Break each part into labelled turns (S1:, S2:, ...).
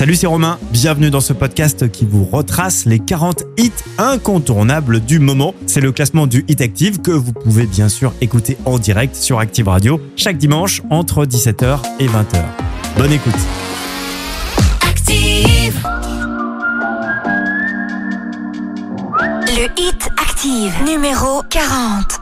S1: Salut, c'est Romain. Bienvenue dans ce podcast qui vous retrace les 40 hits incontournables du moment. C'est le classement du Hit Active que vous pouvez bien sûr écouter en direct sur Active Radio chaque dimanche entre 17h et 20h. Bonne écoute.
S2: Active. Le Hit Active numéro 40.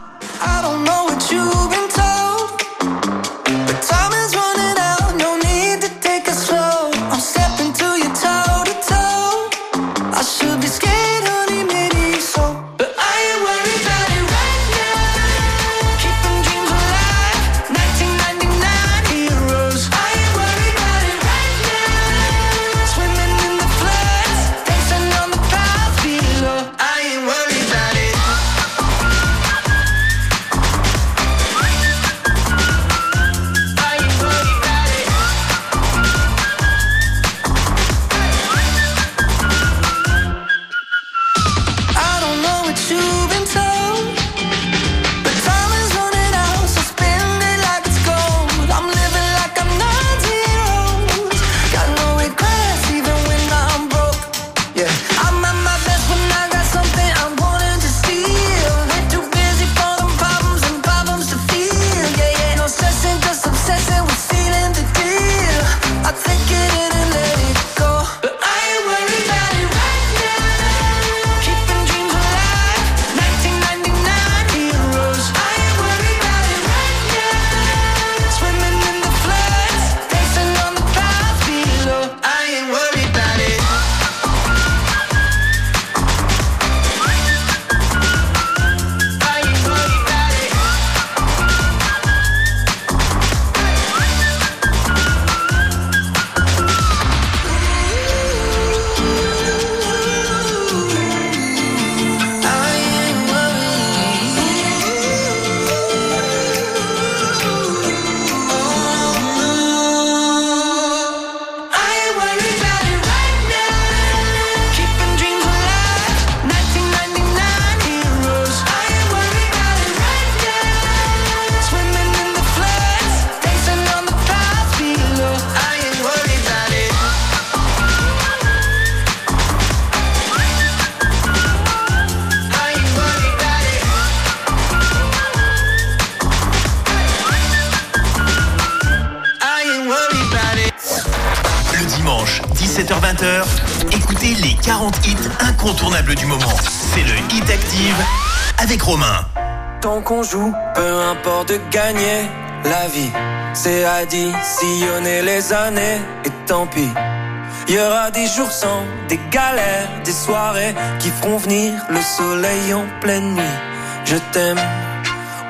S3: des jours sans, des galères, des soirées qui feront venir le soleil en pleine nuit. Je t'aime,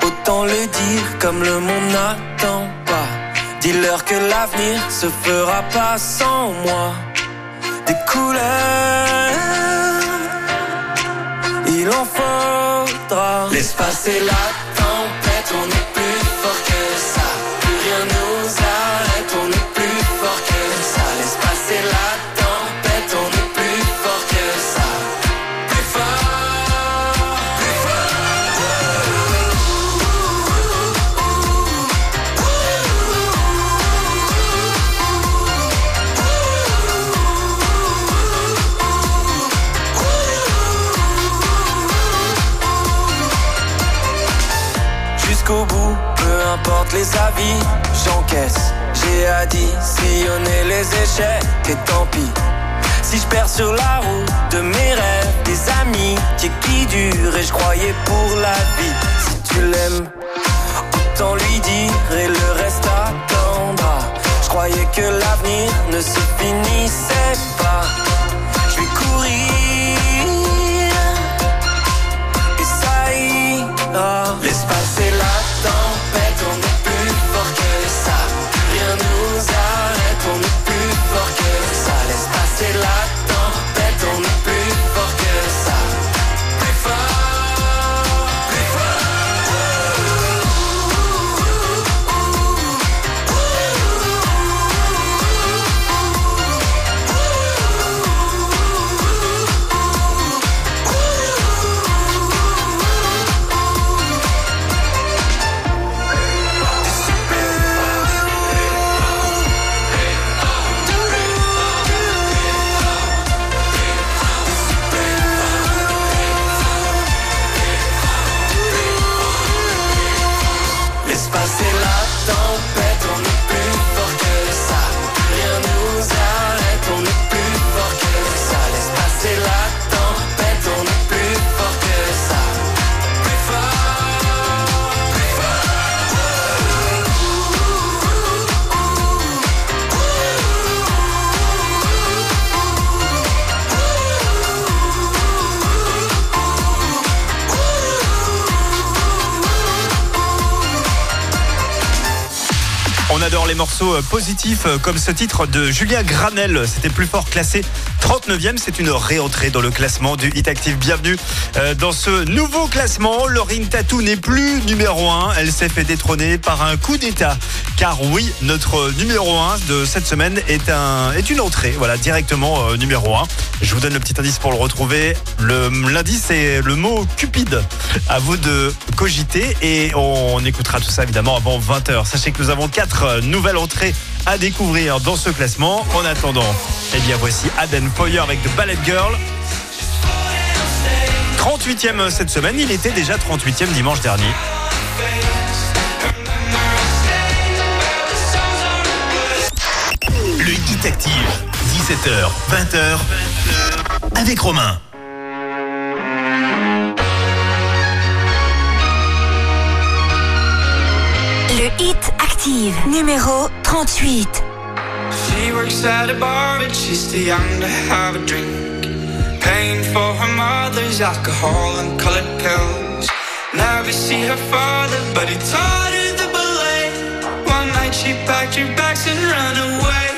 S3: autant le dire comme le monde n'attend pas. Dis-leur que l'avenir se fera pas sans moi. Des couleurs, il en faudra. L'espace est là. les avis, j'encaisse. J'ai à dit sillonner les échecs et tant pis. Si je perds sur la route de mes rêves, des amis qui durent et je croyais pour la vie. Si tu l'aimes, autant lui dire et le reste attendra. Je croyais que l'avenir ne se finissait pas. Je vais courir et ça ira.
S1: L'espace morceaux euh, positifs euh, comme ce titre de Julia Granel. C'était plus fort classé 39e. C'est une réentrée dans le classement du Hit Active. Bienvenue euh, dans ce nouveau classement. Laurine Tatou n'est plus numéro 1. Elle s'est fait détrôner par un coup d'état. Car oui, notre numéro 1 de cette semaine est, un, est une entrée. Voilà, directement numéro 1. Je vous donne le petit indice pour le retrouver. Le- L'indice, c'est le mot cupide. À vous de cogiter et on écoutera tout ça évidemment avant 20h. Sachez que nous avons quatre nouvelles entrées à découvrir dans ce classement. En attendant, eh bien voici Aden Foyer avec The Ballet Girl. 38e cette semaine, il était déjà 38e dimanche dernier.
S4: Le Hit Active, 17h, 20h, avec Romain.
S5: Le Hit Active, numéro 38.
S6: She works at a bar, but she's too young to have a drink. Paying for her mother's alcohol and colored pills. Never see her father, but he taught her the ballet. One night she packed her bags and ran away.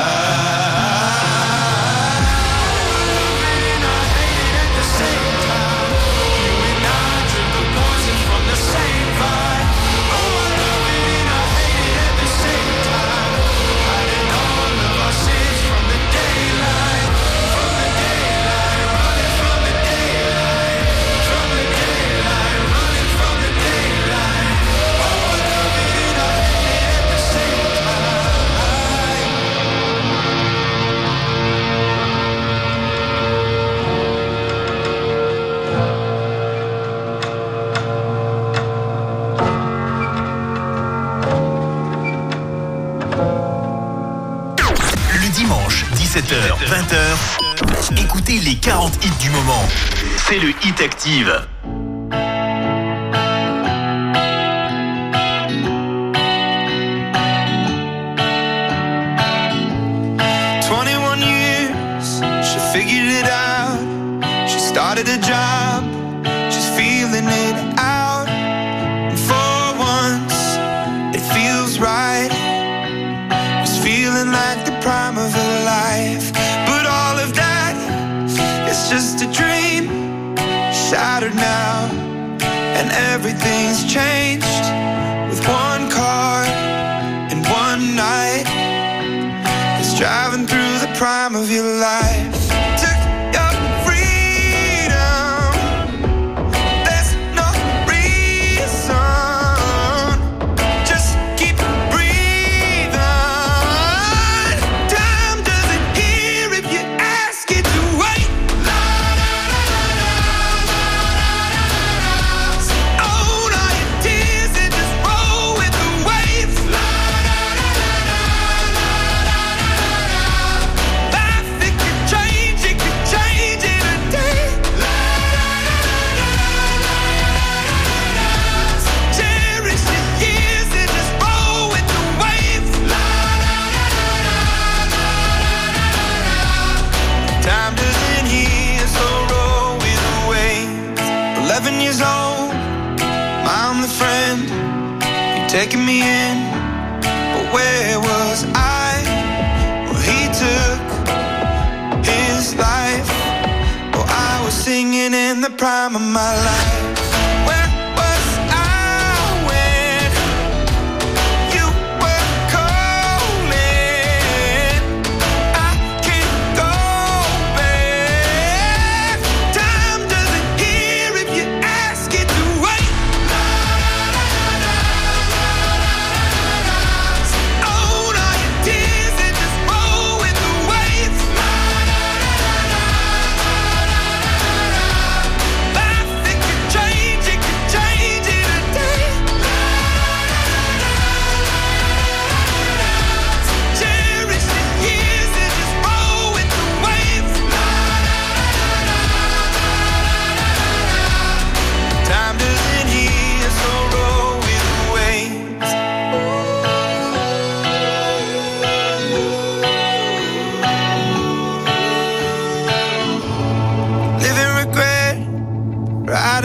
S4: 20h, écoutez les 40 hits du moment. C'est le Hit Active.
S6: change.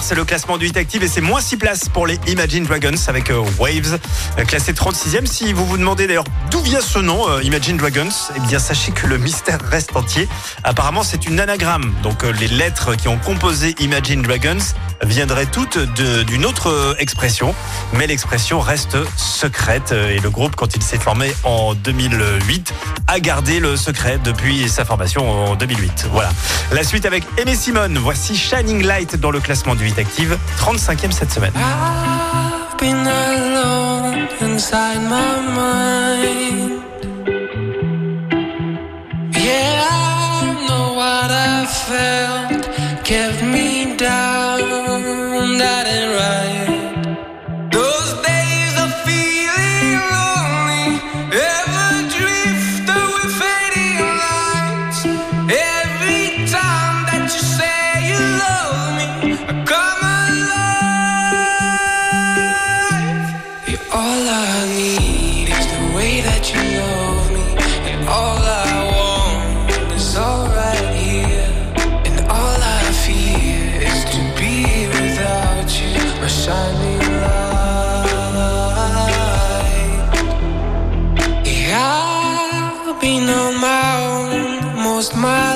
S1: c'est le classement du Hit Active et c'est moins 6 places pour les Imagine Dragons avec euh, Waves, euh, classé 36e. Si vous vous demandez d'ailleurs d'où vient ce nom, euh, Imagine Dragons, eh bien sachez que le mystère reste entier. Apparemment, c'est une anagramme. Donc les lettres qui ont composé Imagine Dragons viendraient toutes d'une autre expression, mais l'expression reste secrète et le groupe, quand il s'est formé en 2008, a gardé le secret depuis sa formation en 2008. Voilà. La suite avec Aimé Simone. Voici Shining Light dans le classement du 8 Active, 35e cette semaine.
S6: Own most my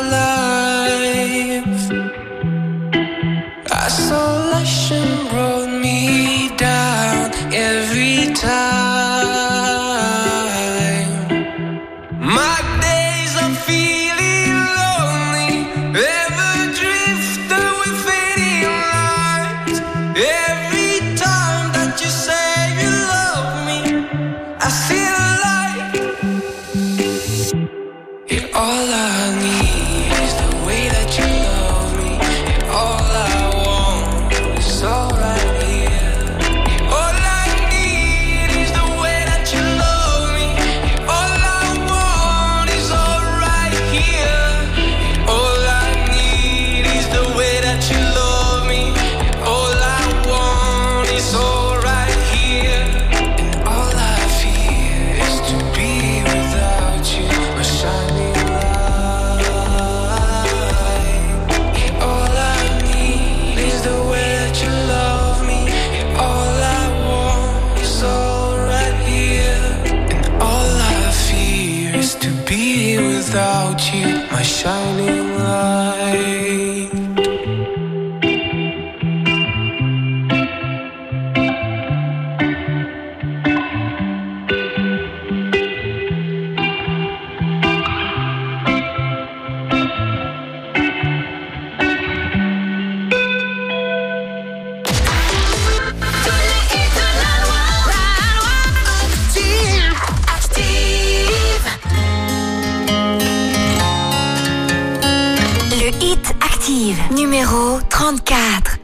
S5: numéro 34.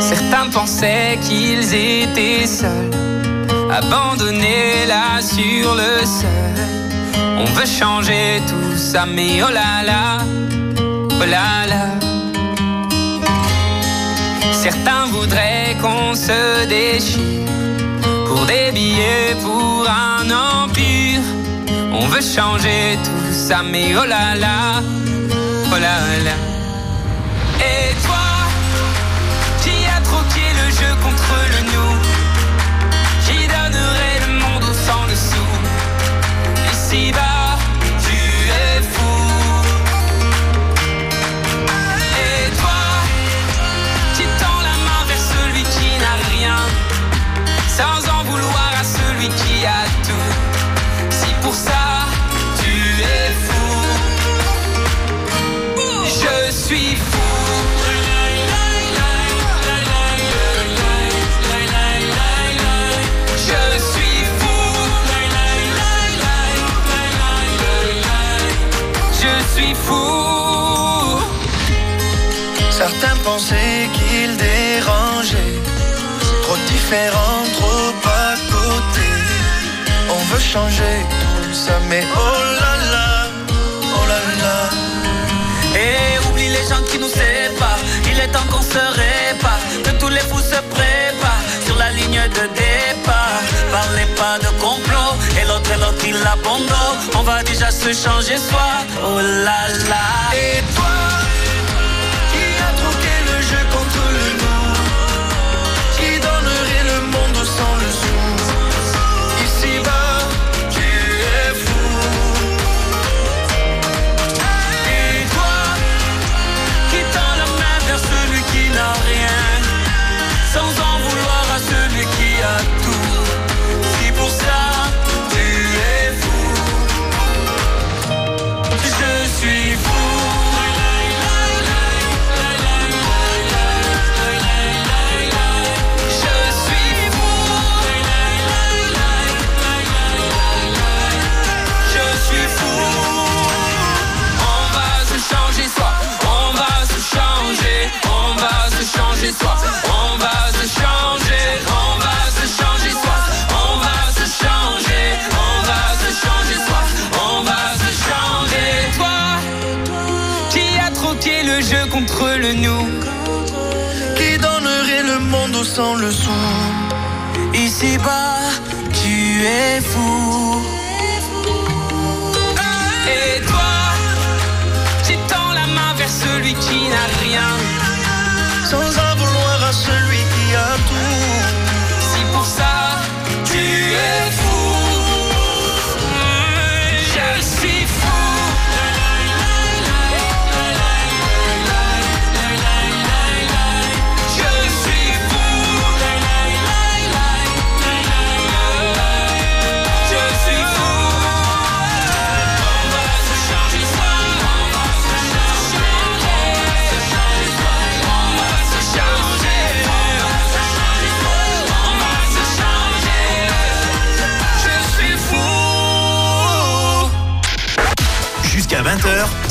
S7: Certains pensaient qu'ils étaient seuls, abandonnés là sur le seuil. On veut changer tout ça, mais oh là là, oh là là. Certains voudraient qu'on se déchire pour des billets, pour un empire. On veut changer tout ça, mais oh là là, oh là là. Pensé qu'il dérangeait. Trop différent, trop à côté. On veut changer tout ça, mais oh là là, oh là là.
S8: Et oublie les gens qui nous séparent. Il est temps qu'on se répare. Que tous les fous se préparent sur la ligne de départ. Parlez pas de complot. Et l'autre et l'autre il abandonne. On va déjà se changer soi. Oh là là.
S7: Et toi, sans le sou. Ici-bas, tu es fou.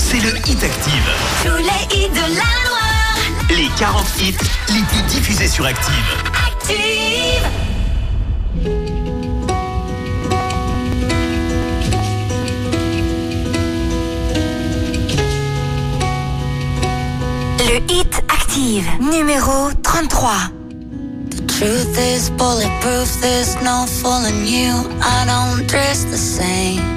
S4: C'est le Hit Active.
S9: Tous les hits de la Loire.
S4: Les 40 hits les plus diffusés sur Active.
S9: Active. Le hit active, numéro 33.
S10: Truth is bulletproof, there's no fooling you. I don't dress the same.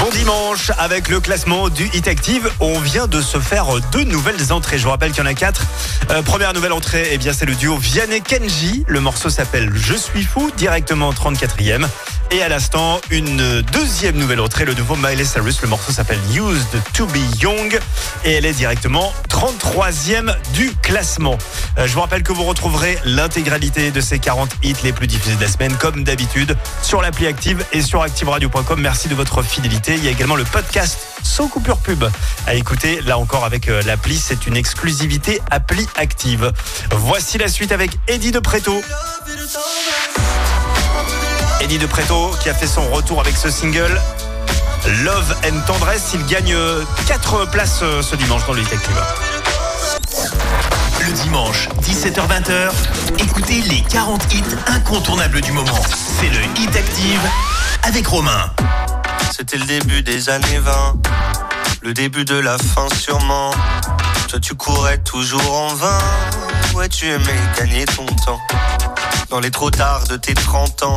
S1: Bon dimanche avec le classement du Hit Active. On vient de se faire deux nouvelles entrées. Je vous rappelle qu'il y en a quatre. Euh, première nouvelle entrée, eh bien c'est le duo Vianney Kenji. Le morceau s'appelle Je suis fou, directement 34e. Et à l'instant, une deuxième nouvelle entrée, le nouveau Miley Cyrus. Le morceau s'appelle Used to be Young et elle est directement 33e du classement. Euh, je vous rappelle que vous retrouverez l'intégralité de ces 40 hits les plus diffusés de la semaine, comme d'habitude, sur l'appli Active et sur ActiveRadio.com. Merci de votre fidélité. Il y a également le podcast sans coupure pub à écouter. Là encore avec euh, l'appli, c'est une exclusivité appli Active. Voici la suite avec Eddie de Preto. Eddie de Preto qui a fait son retour avec ce single. Love and Tendresse, il gagne 4 places euh, ce dimanche dans le Hit Active.
S4: Le dimanche, 17h-20h, écoutez les 40 hits incontournables du moment. C'est le Hit Active avec Romain.
S11: C'était le début des années 20, le début de la fin sûrement. Toi tu courais toujours en vain, ouais tu aimais gagner ton temps. Dans les trop tard de tes 30 ans,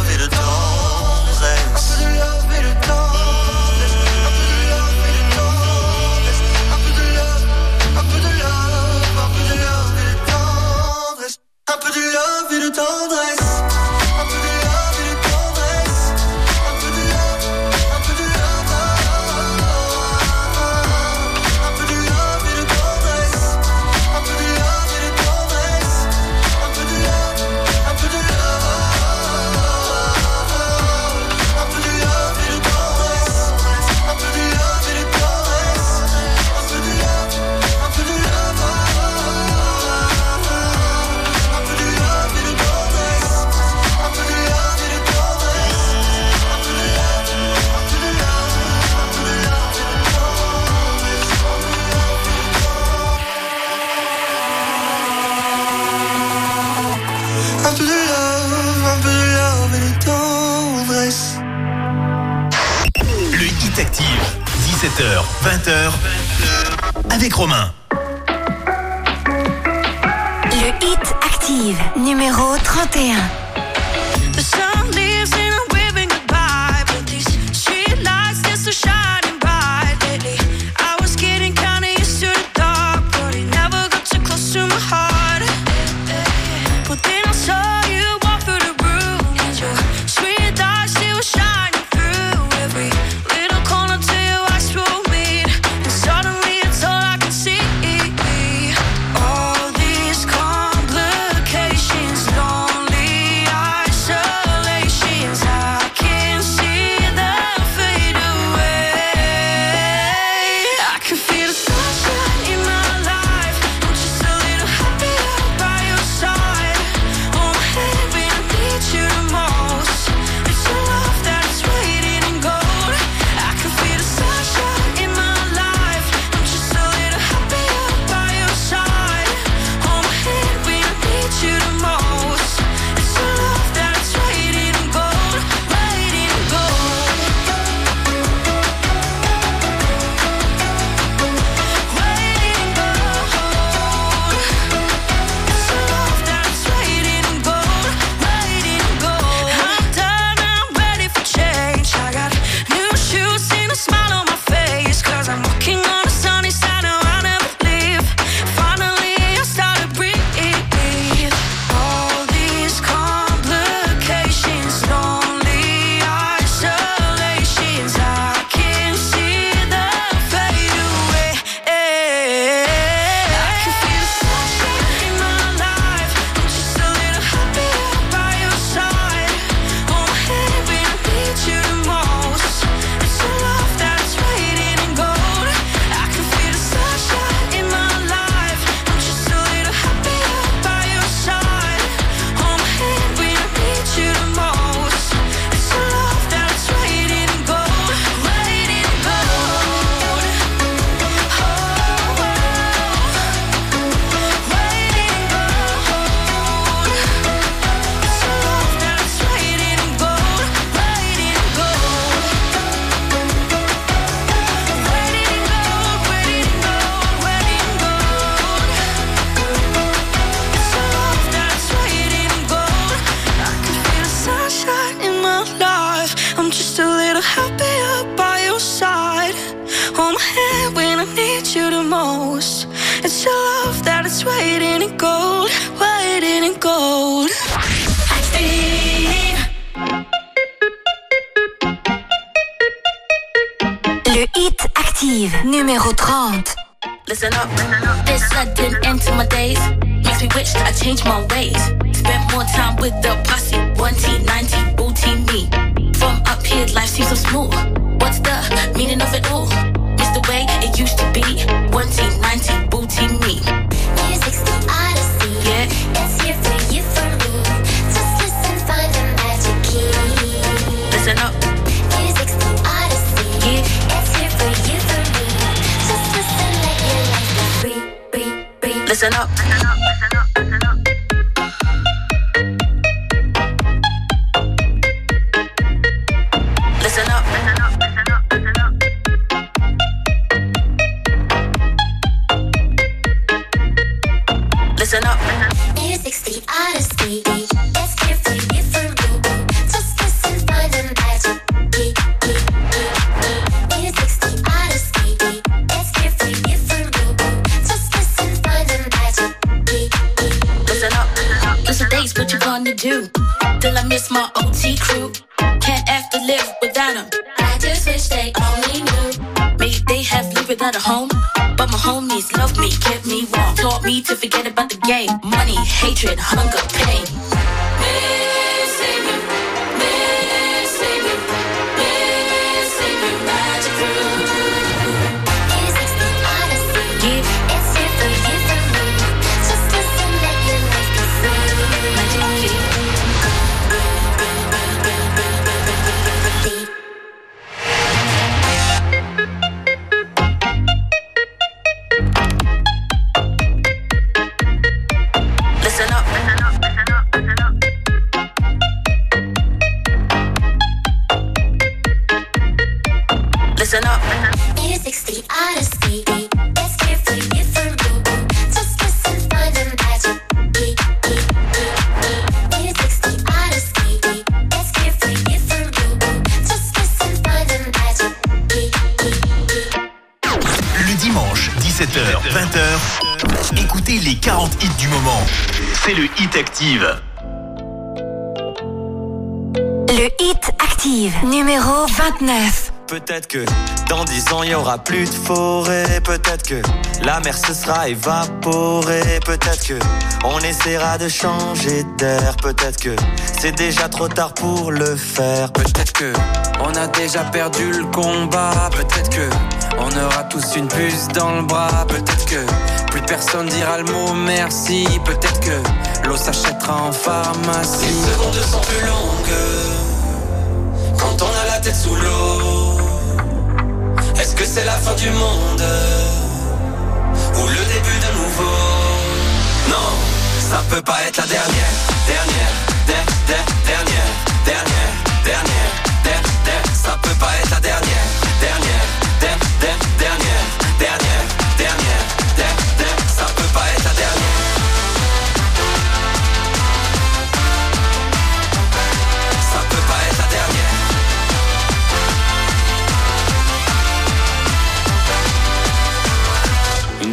S11: love et
S4: 17h, 20h, avec avec Romain.
S5: Le Hit Active, numéro 31.
S4: C'est le Hit Active.
S9: Le Hit Active, numéro 29.
S12: Peut-être que dans dix ans il y aura plus de forêt. Peut-être que la mer se sera évaporée. Peut-être que on essaiera de changer d'air. Peut-être que c'est déjà trop tard pour le faire.
S6: Peut-être que on a déjà perdu le combat. Peut-être que on aura tous une puce dans le bras. Peut-être que personne dira le mot merci. Peut-être que l'eau s'achètera en pharmacie. Les secondes sont plus longues quand on a la tête sous l'eau. Est-ce que c'est la fin du monde ou le début de nouveau? Non, ça peut pas être la dernière, dernière, der- der- dernière, dernière, dernière, der- der- ça peut pas être la dernière, dernière,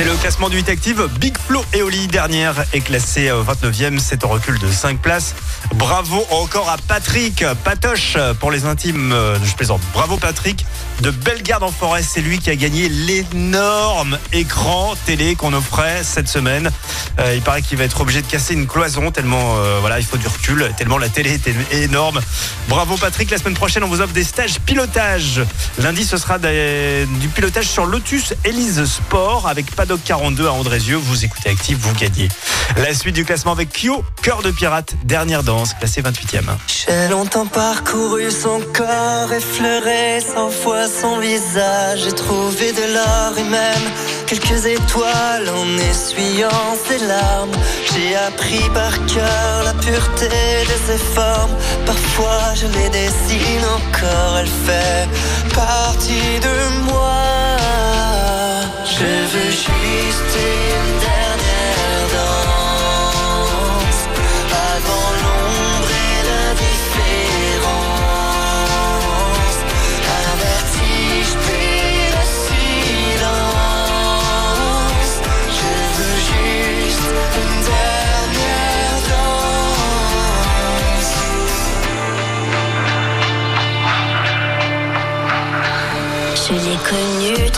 S1: C'est le classement du 8 Active. Big Flo et Oli, dernière, est classée euh, 29e. C'est un recul de 5 places. Bravo encore à Patrick Patoche pour les intimes. euh, Je plaisante. Bravo Patrick de Bellegarde en Forêt. C'est lui qui a gagné l'énorme écran télé qu'on offrait cette semaine. Euh, il paraît qu'il va être obligé de casser une cloison tellement voilà, il faut du recul, tellement la télé était énorme. Bravo Patrick. La semaine prochaine, on vous offre des stages pilotage. Lundi, ce sera du pilotage sur Lotus Elise Sport avec Paddock 42 à Andrézieux. Vous écoutez Active, vous gagnez. La suite du classement avec Kyo, Cœur de pirate, dernière danse, classé 28e.
S13: J'ai longtemps parcouru son corps, effleuré cent fois son visage. J'ai trouvé de l'or et même quelques étoiles en essuyant ses larmes. J'ai appris par cœur la pureté de ses formes. Parfois je les dessine encore, elle fait partie de moi. Je veux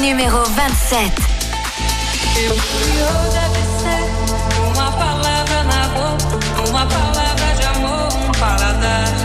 S9: numéro 27.
S14: Uma palavra na boca, uma palavra de amor, um paladar.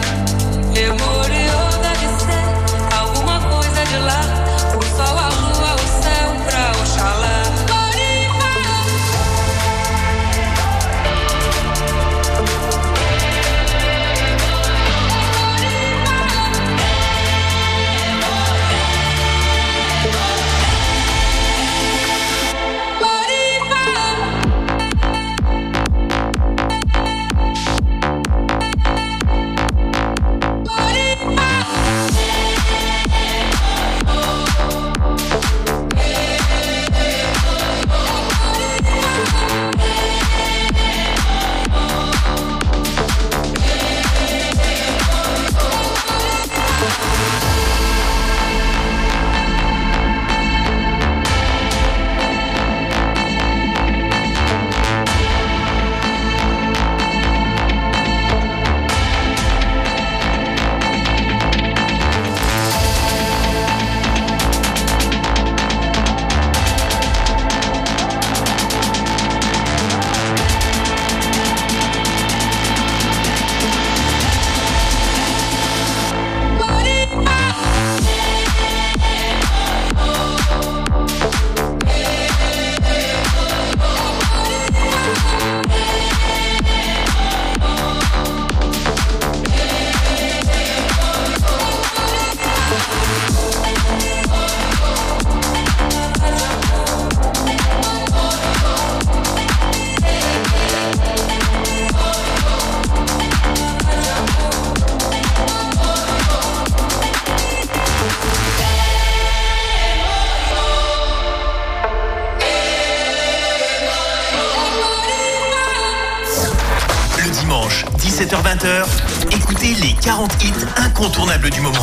S15: Du moment.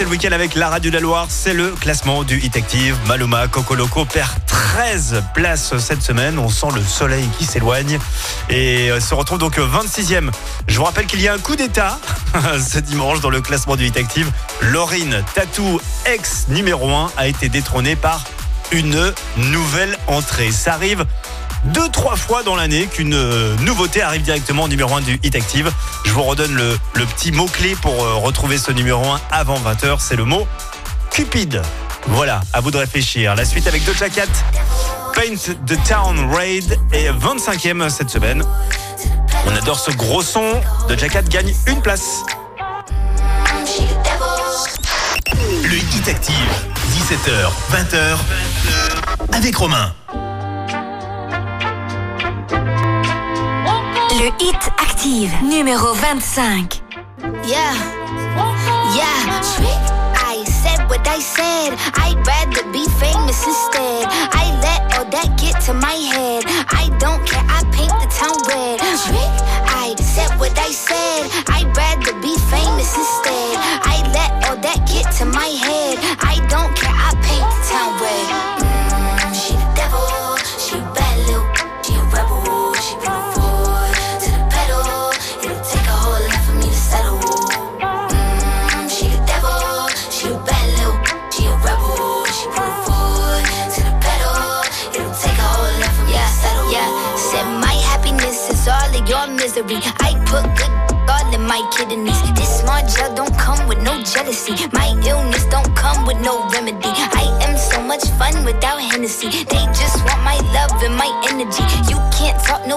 S1: Passer le week-end avec la radio de la Loire. C'est le classement du Hit Active. Maluma Coco Loco perd 13 places cette semaine. On sent le soleil qui s'éloigne et euh, se retrouve donc 26e. Je vous rappelle qu'il y a un coup d'état ce dimanche dans le classement du Hit Active. Laurine Tatou, ex numéro 1, a été détrônée par une nouvelle entrée. Ça arrive deux, trois fois dans l'année qu'une euh, nouveauté arrive directement au numéro 1 du Hit Active. Je vous redonne le, petit mot-clé pour euh, retrouver ce numéro 1 avant 20h. C'est le mot Cupid. Voilà, à vous de réfléchir. La suite avec Doja Cat, Paint the Town Raid est 25e cette semaine. On adore ce gros son. Doja Cat gagne une place.
S4: Le Hit Active, 17h, 20h, avec Romain.
S5: Le Hit Active, numéro 25.
S16: Yeah, yeah. What I said. I'd rather be famous instead. I let all that get to my head. I don't care. I paint the town red. I said what I said. I'd rather be famous instead. I let all that get to my head. Of. I put good all in my kidneys. This small gel don't come with no jealousy. My illness don't come with no remedy. I am so much fun without Hennessy. They just want my love and my energy. You can't talk no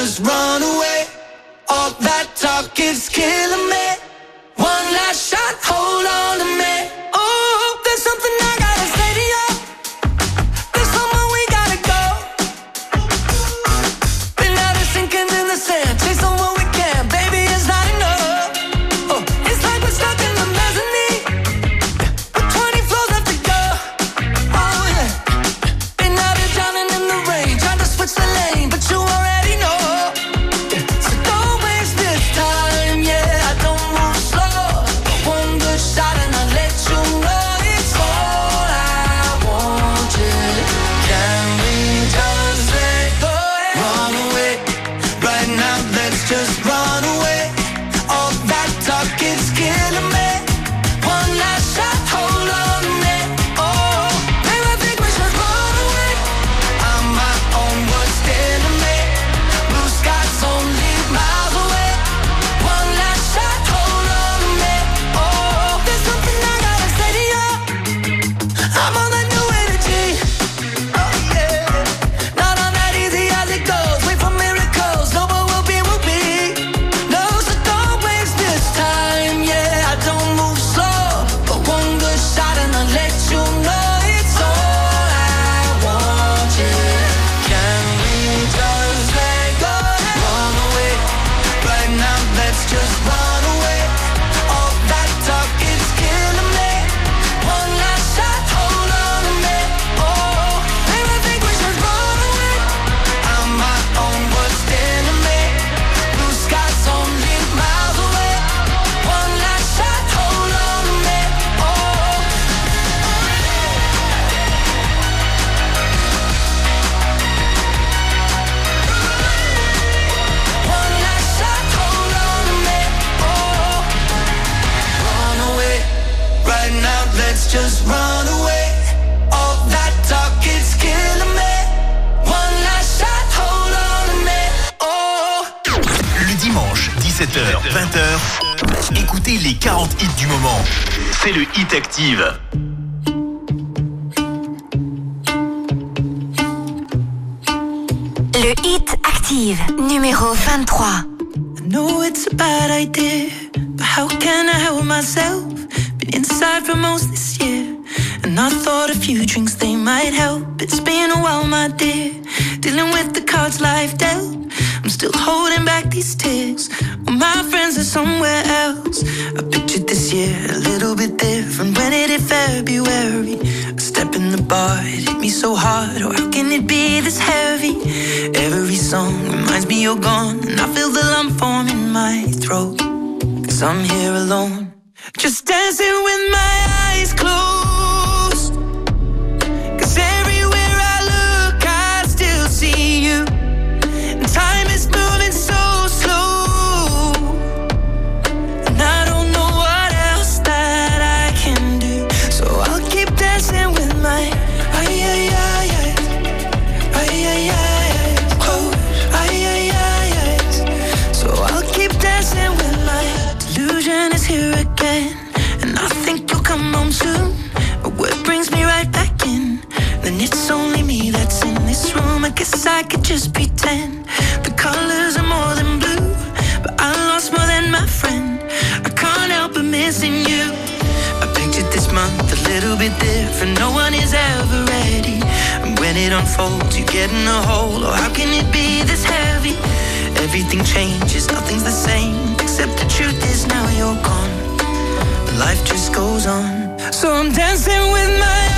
S2: just run away. Get in a hole. Oh, how can it be this heavy? Everything changes, nothing's the same. Except the truth is now you're gone. Life just goes on. So I'm dancing with my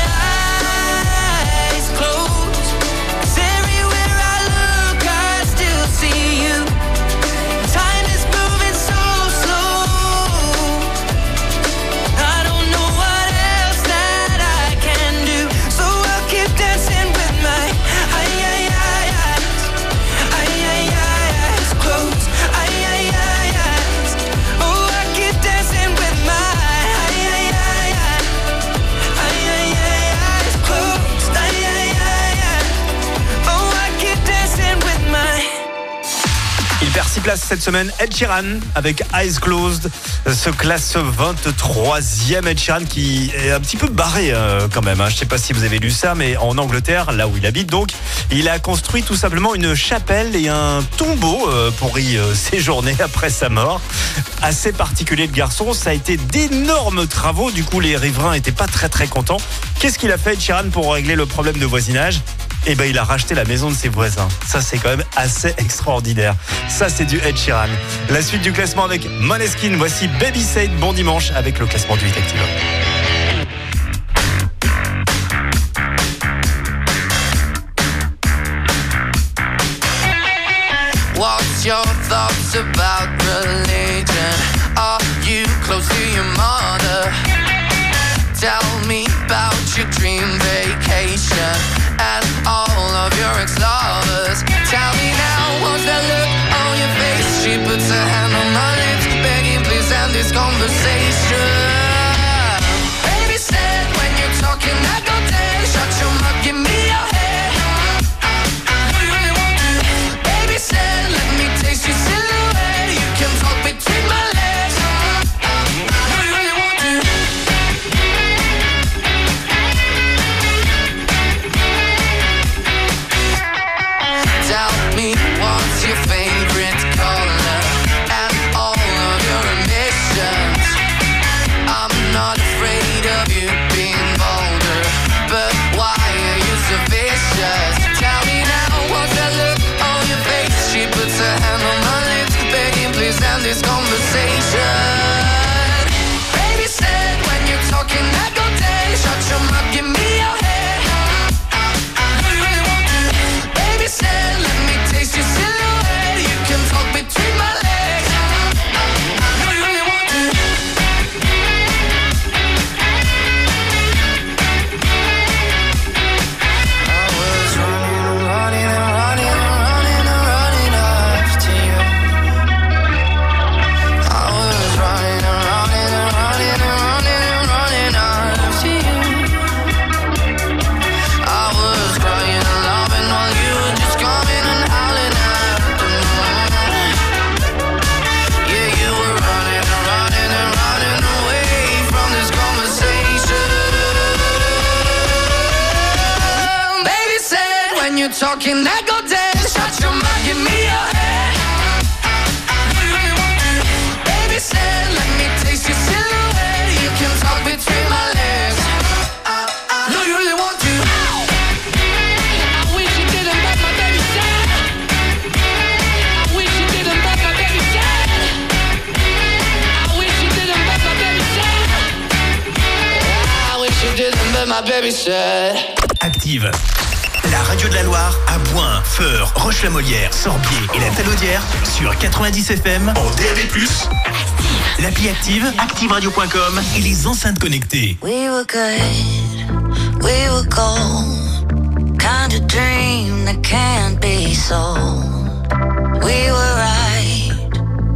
S1: 6 places cette semaine. Ed Sheeran avec Eyes Closed se classe 23e. Ed Sheeran qui est un petit peu barré euh, quand même. hein. Je sais pas si vous avez lu ça, mais en Angleterre, là où il habite donc, il a construit tout simplement une chapelle et un tombeau euh, pour y euh, séjourner après sa mort. Assez particulier de garçon. Ça a été d'énormes travaux. Du coup, les riverains étaient pas très très contents. Qu'est-ce qu'il a fait Ed Sheeran pour régler le problème de voisinage? Eh ben, il a racheté la maison de ses voisins. Ça, c'est quand même assez extraordinaire. Ça, c'est du Ed Sheeran. La suite du classement avec Moneskin. Voici Baby Said. Bon dimanche avec le classement du Hit Active.
S17: What's your thoughts about religion? Are you close to your mother? Tell me about your dream vacation and all of your ex-lovers. Tell me now, what's that look on your face? She puts her hand on my lips, begging please end this conversation. Baby said when you're talking, I
S4: sur 90 FM, en DAB+, l'appli Active, activeradio.com et les enceintes connectées.
S10: We were good, we were gold, kind of dream that can't be sold. We were right,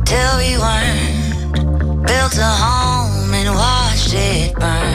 S10: till we weren't, built a home and watched it burn.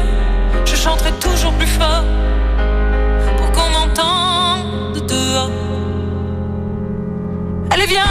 S14: Chanterai toujours plus fort pour qu'on m'entende dehors. Allez, viens,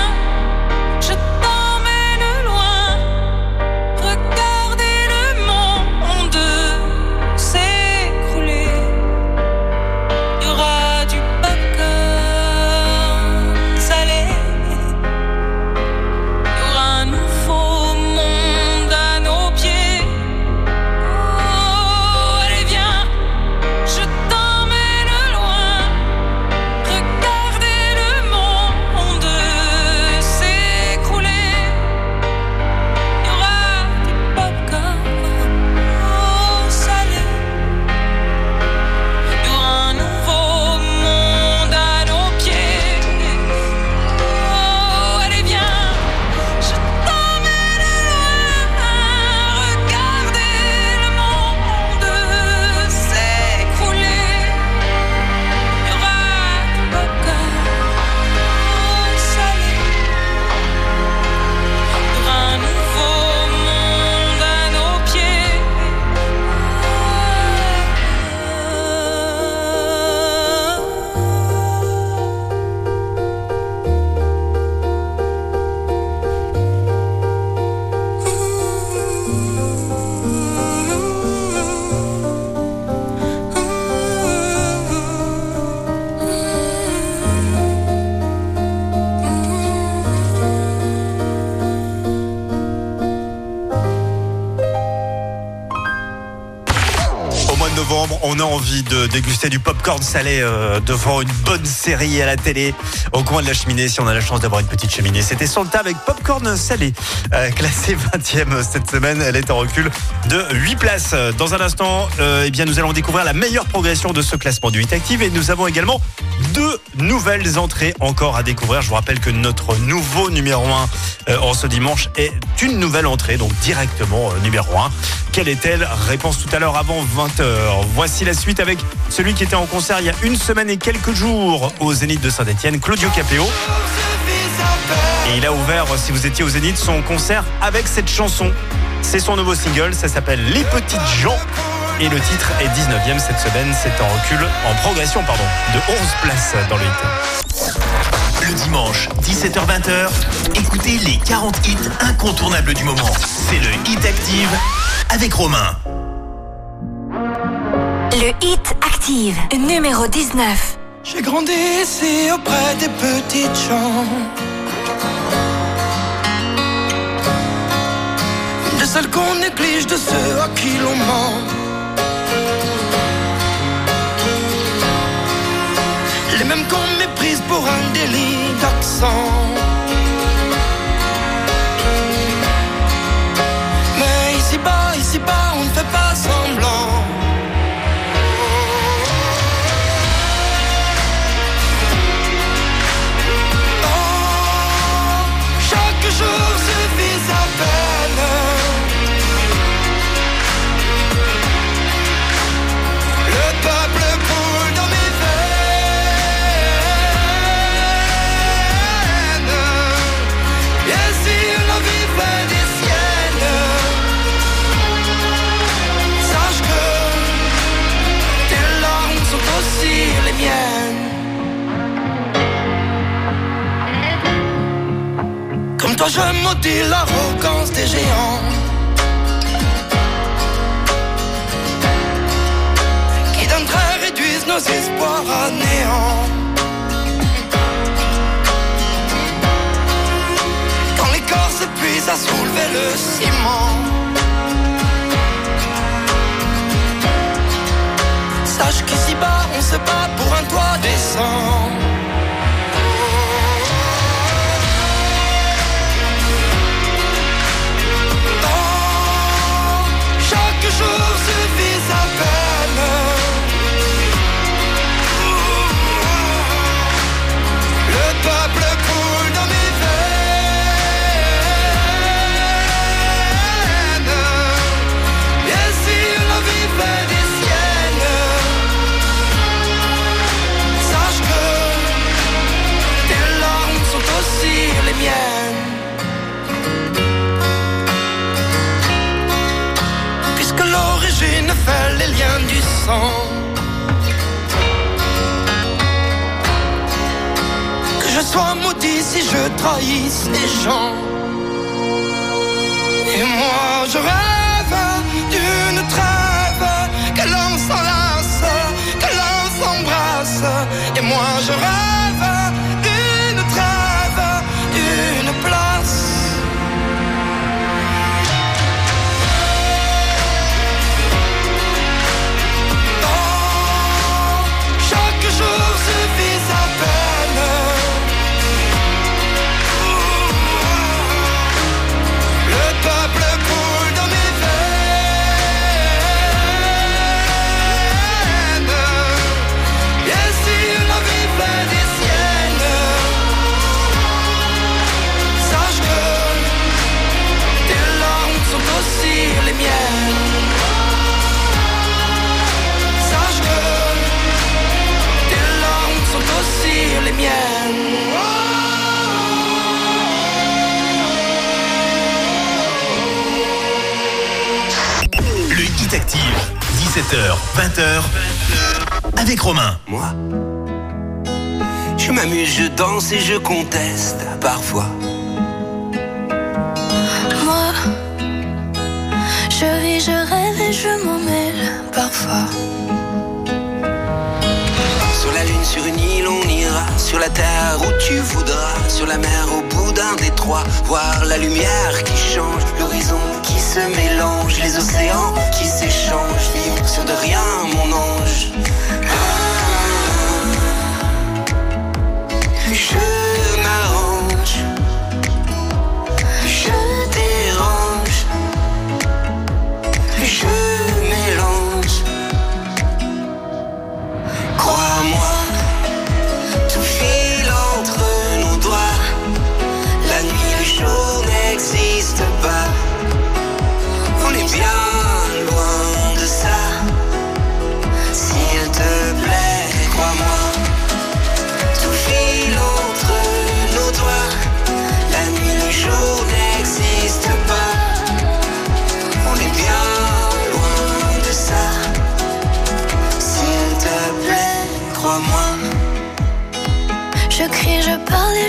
S1: novembre, on a envie de déguster du popcorn salé euh, devant une bonne série à la télé au coin de la cheminée si on a la chance d'avoir une petite cheminée. C'était Santa avec popcorn salé, euh, classé 20e cette semaine. Elle est en recul de 8 places. Dans un instant, euh, eh bien, nous allons découvrir la meilleure progression de ce classement du 8 Active et nous avons également deux nouvelles entrées encore à découvrir. Je vous rappelle que notre nouveau numéro 1 en ce dimanche est une nouvelle entrée, donc directement euh, numéro 1. Quelle est-elle? Réponse tout à l'heure avant 20h. Voici la suite avec celui qui était en concert il y a une semaine et quelques jours au Zénith de Saint-Etienne, Claudio Capéo. Et il a ouvert, si vous étiez au Zénith, son concert avec cette chanson. C'est son nouveau single, ça s'appelle Les Petites gens. Et le titre est 19e cette semaine, c'est en recul, en progression, pardon, de 11 places dans le hit.
S4: Le dimanche, 17h-20h, écoutez les 40 hits incontournables du moment. C'est le Hit Active avec Romain.
S5: Le Hit Active, numéro 19.
S6: J'ai grandi ici auprès des petites gens. De celles qu'on néglige, de ceux à qui l'on ment. Les mêmes qu'on méprise pour un délit d'accent. Mais ici-bas, ici-bas, on ne fait pas semblant. Toi je maudis l'arrogance des géants. Qui d'un trait réduisent nos espoirs à néant. Quand les corps s'épuisent à soulever le ciment. Sache qu'ici-bas on se bat pour un toit décent Que je sois maudit si je trahisse les gens. Et moi je rêve miennes.
S4: Le Hit Active, 17h, 20h, avec Romain.
S2: Moi, je m'amuse, je danse et je conteste parfois.
S5: Moi, je vis, je rêve et je m'en mêle parfois.
S2: Sur la lune, sur une île, on Sur la terre où tu voudras. Sur la mer, au bout d'un détroit. Voir la lumière qui change. L'horizon qui se mélange. Les océans qui s'échangent. Vivre sur de rien, mon ange.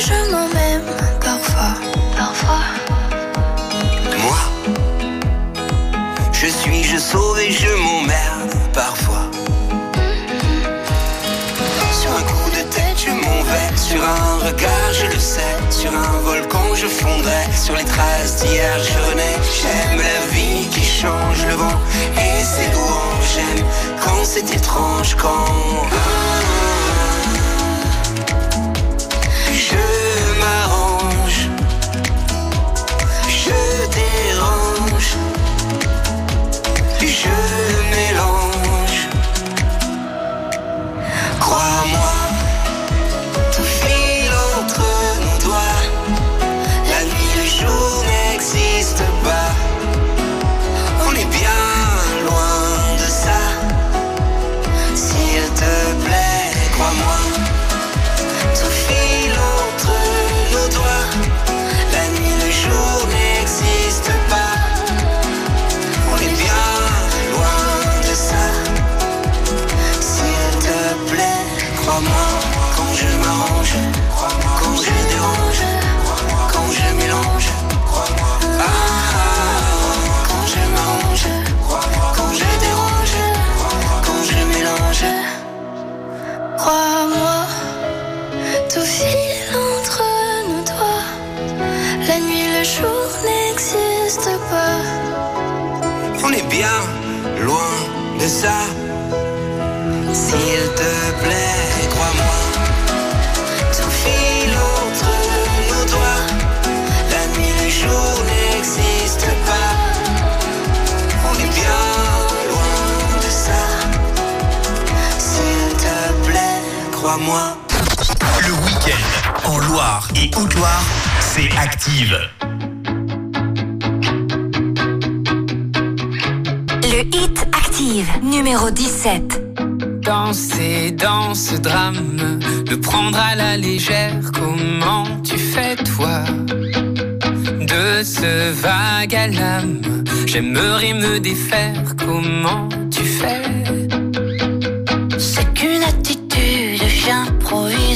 S2: Je
S5: m'en parfois. Parfois.
S2: Moi, je suis, je sauve et je m'emmerde parfois. Sur un coup de tête, je m'en vais. Sur un regard, je le sais. Sur un volcan, je fondrai. Sur les traces d'hier, je renais. J'aime la vie qui change le vent et ses louanges. J'aime quand c'est étrange, quand. Le
S4: week-end en Loire et Haute-Loire, c'est Active.
S9: Le hit Active, numéro 17.
S7: Danser dans ce drame, le prendre à la légère, comment tu fais toi? De ce vague à l'âme, j'aimerais me défaire, comment tu
S5: fais?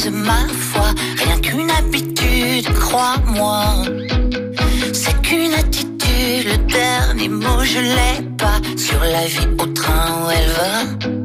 S5: ma foi, rien qu'une habitude, crois-moi. C'est qu'une attitude, le dernier mot je l'ai pas sur la vie au train où elle va.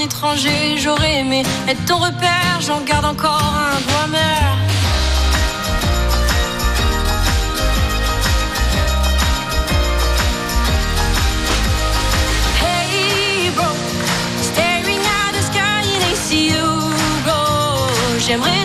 S18: étranger, j'aurais aimé être ton repère, j'en garde encore un doigt mère. Hey bro, staring at the sky, they see you go. J'aimerais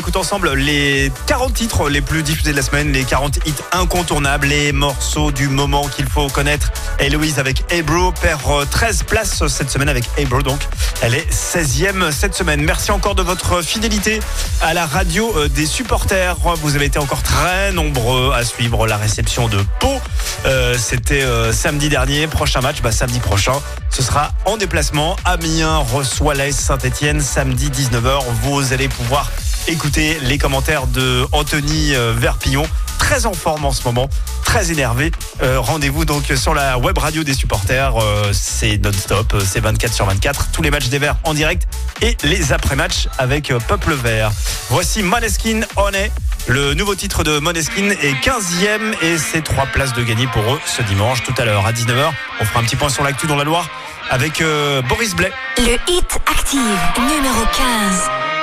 S1: écoute ensemble les 40 titres les plus diffusés de la semaine, les 40 hits incontournables, les morceaux du moment qu'il faut connaître. Héloïse avec Ebro perd euh, 13 places cette semaine avec Ebro, donc elle est 16e cette semaine. Merci encore de votre fidélité à la radio euh, des supporters. Vous avez été encore très nombreux à suivre la réception de Pau. Euh, C'était euh, samedi dernier. Prochain match, bah, samedi prochain, ce sera en déplacement. Amiens reçoit l'AS Saint-Etienne samedi 19h. Vous allez pouvoir écouter les commentaires de Anthony euh, Verpillon. Très en forme en ce moment, très énervé. Euh, Rendez-vous donc sur la web radio des supporters. Euh, c'est non-stop, c'est 24 sur 24. Tous les matchs des Verts en direct et les après-matchs avec Peuple Vert. Voici Moneskin On est. Le nouveau titre de Moneskin est 15e et c'est trois places de gagner pour eux ce dimanche tout à l'heure à 19h. On fera un petit point sur l'actu dans la Loire avec Boris Blais.
S9: Le hit active numéro 15.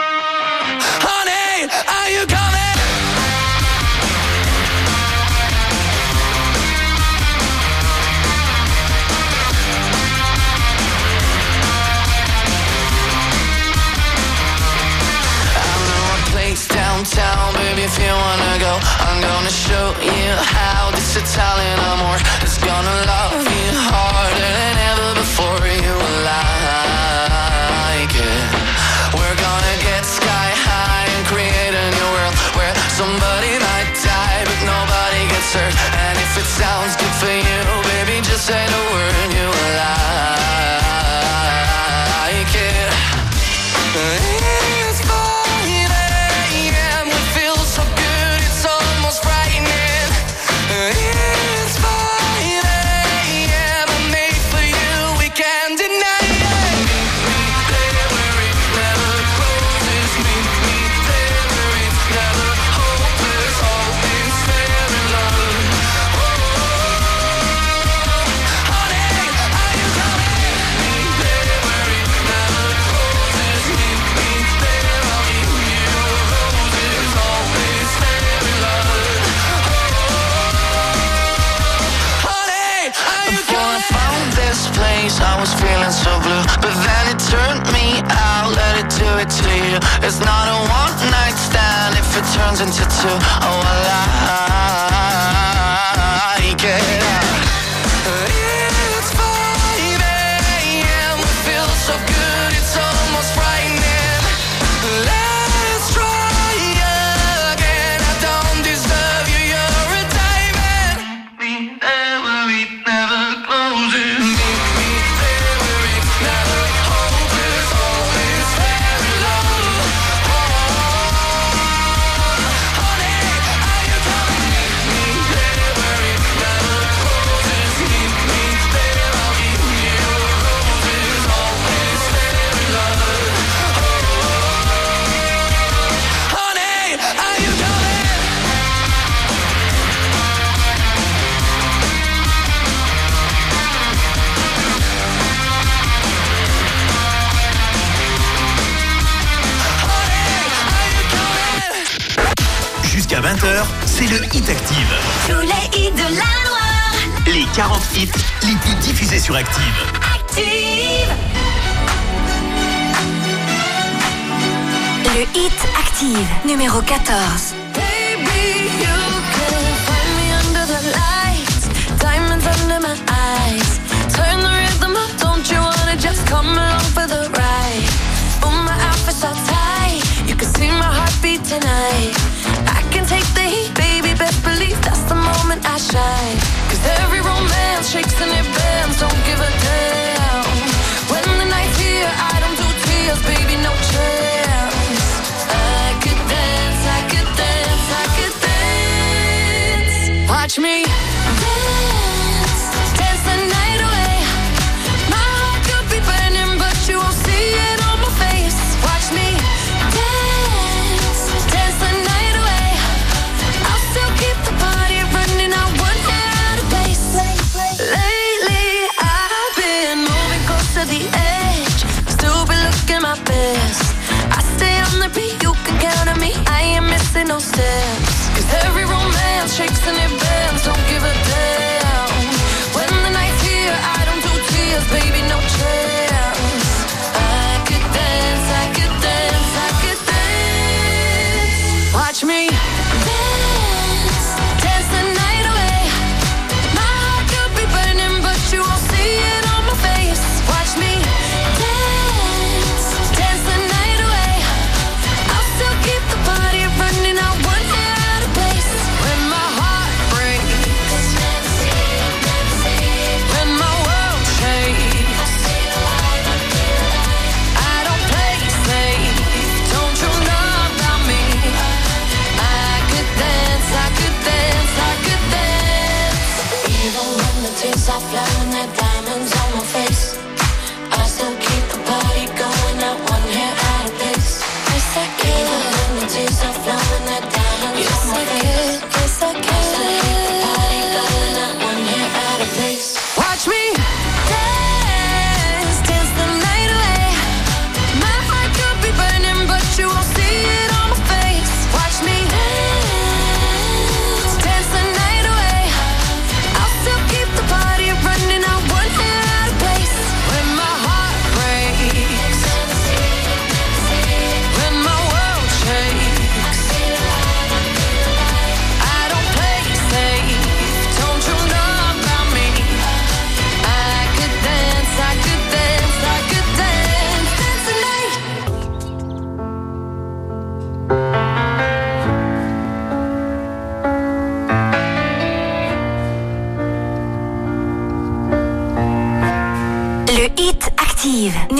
S6: Downtown, baby, if you wanna go I'm gonna show you how this Italian amor is gonna love you harder than ever before. You like somebody might die but nobody gets hurt. And if it sounds good for you, baby, just say the word turned me out, let it do it to you. It's not a one night stand if it turns into two Oh, I like
S9: hits
S4: les plus sur Active.
S9: Active. Le hit active numéro 14.
S5: shakes and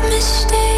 S5: big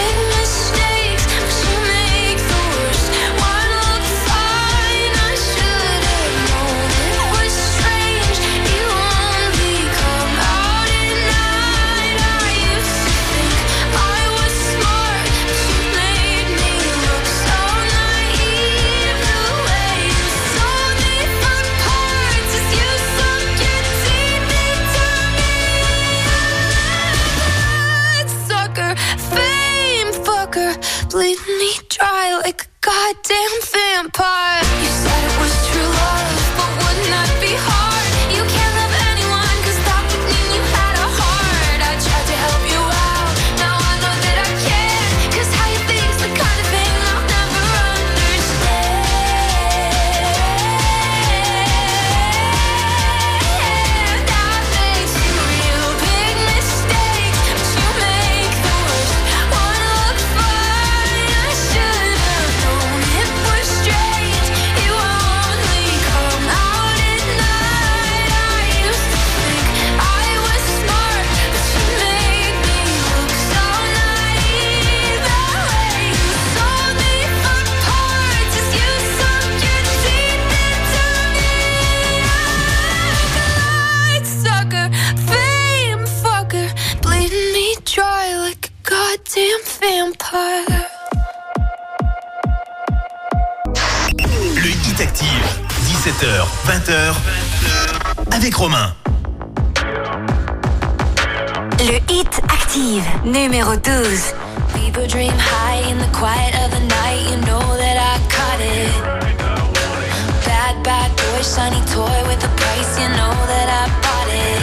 S5: damn vampire
S4: 17h, 20h, avec Romain.
S9: Le hit active, numéro 12.
S5: People dream high in the quiet of the night. You know that I caught it. Bad, bad boy, shiny toy with a price. You know that I bought it.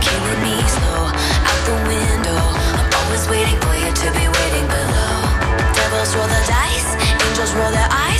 S5: Killing me slow out the window. I'm always waiting for you to be waiting below. Devils roll the dice, angels roll their eyes.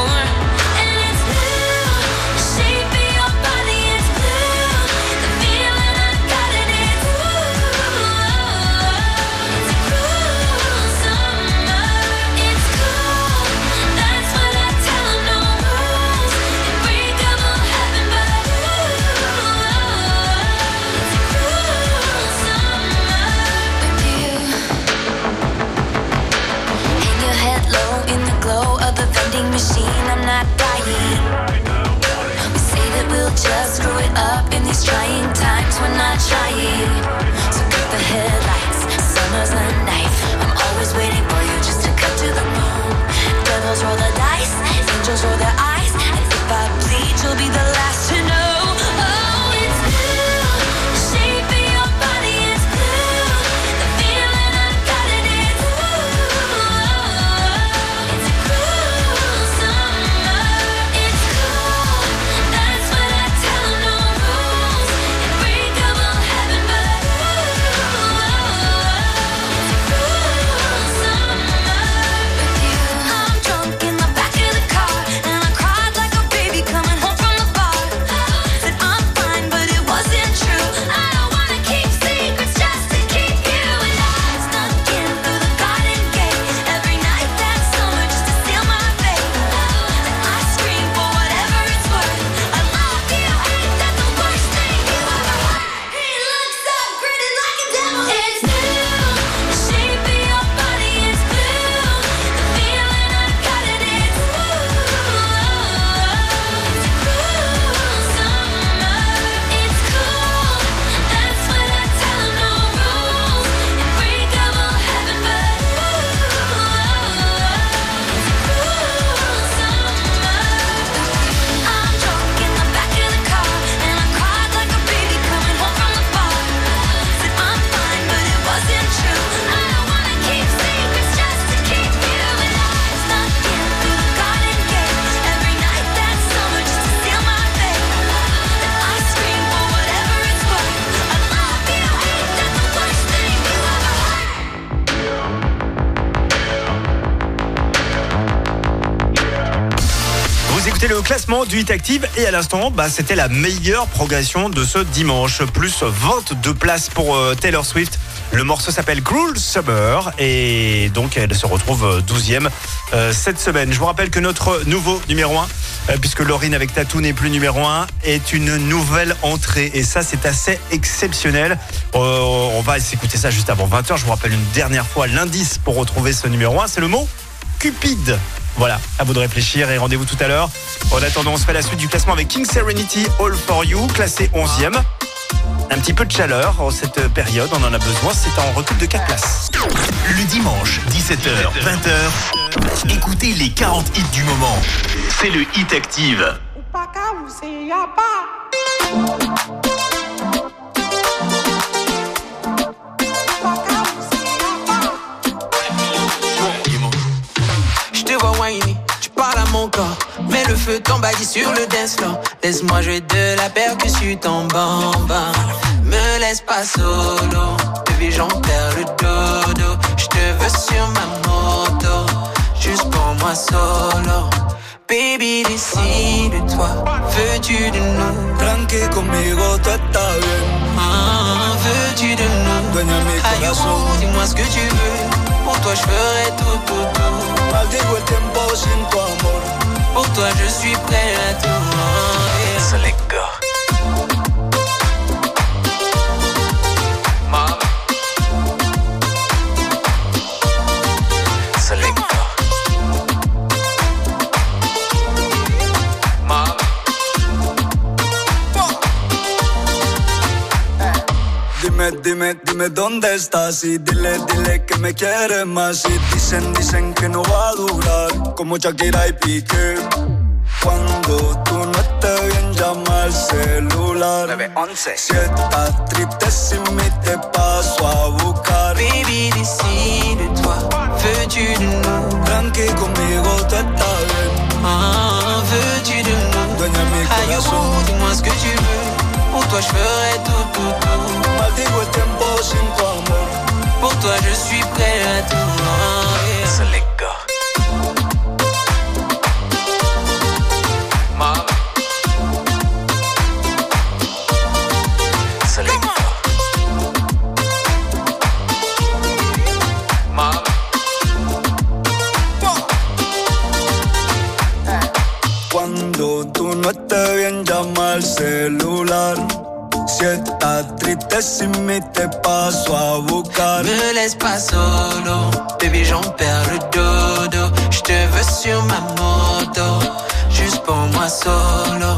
S5: just screw it up in these trying times.
S1: when I not trying. Active et à l'instant, bah, c'était la meilleure progression de ce dimanche. Plus 22 places pour euh, Taylor Swift. Le morceau s'appelle Cruel Summer et donc elle se retrouve 12e euh, cette semaine. Je vous rappelle que notre nouveau numéro 1, euh, puisque Laurine avec Tatou n'est plus numéro 1, est une nouvelle entrée et ça c'est assez exceptionnel. Euh, on va s'écouter ça juste avant 20h. Je vous rappelle une dernière fois l'indice pour retrouver ce numéro 1, c'est le mot Cupid. Voilà, à vous de réfléchir et rendez-vous tout à l'heure. En attendant, on se fait la suite du classement avec King Serenity All For You, classé 11e. Un petit peu de chaleur en cette période, on en a besoin, c'est en recul de 4 places.
S4: Le dimanche, 17h, 20h, écoutez les 40 hits du moment. C'est le Hit Active.
S19: Mon corps. Mets le feu, t'emballe sur le dance floor. Laisse-moi jouer de la percussion en bamba. Me laisse pas solo, baby j'en perds le dodo. Je te veux sur ma moto, juste pour moi solo. Baby décide-toi, veux-tu de nous?
S20: Tranqui conmigo, tú estás bien.
S19: Ah, veux-tu de nous? Oh, dis-moi ce que tu veux. Pour toi, je ferai tout, tout, tout.
S20: Maldigo el tiempo sin tu amor.
S19: Pour toi, je suis prêt à tout. Yeah.
S20: Dime, dime, dime dónde estás y dile, dile que me quieres más. Y dicen, dicen que no va a durar como Shakira y Piqué. Cuando tú no estés bien, llama al celular. 911. Si estás triste sin mí, te paso a buscar.
S19: Baby, décide-toi, veux-tu de nous?
S20: Tranqui conmigo, tú estás bien.
S19: Ah, veux-tu de nous?
S20: Dueña mi corazón.
S19: oh, dis-moi ce que tu veux. Pour toi, je ferai tout, tout, tout. Pour toi, je suis prêt à tout.
S20: Sin mí, te paso a.
S19: Me laisse pas solo, baby j'en perds le dodo. Je te veux sur ma moto, juste pour moi solo.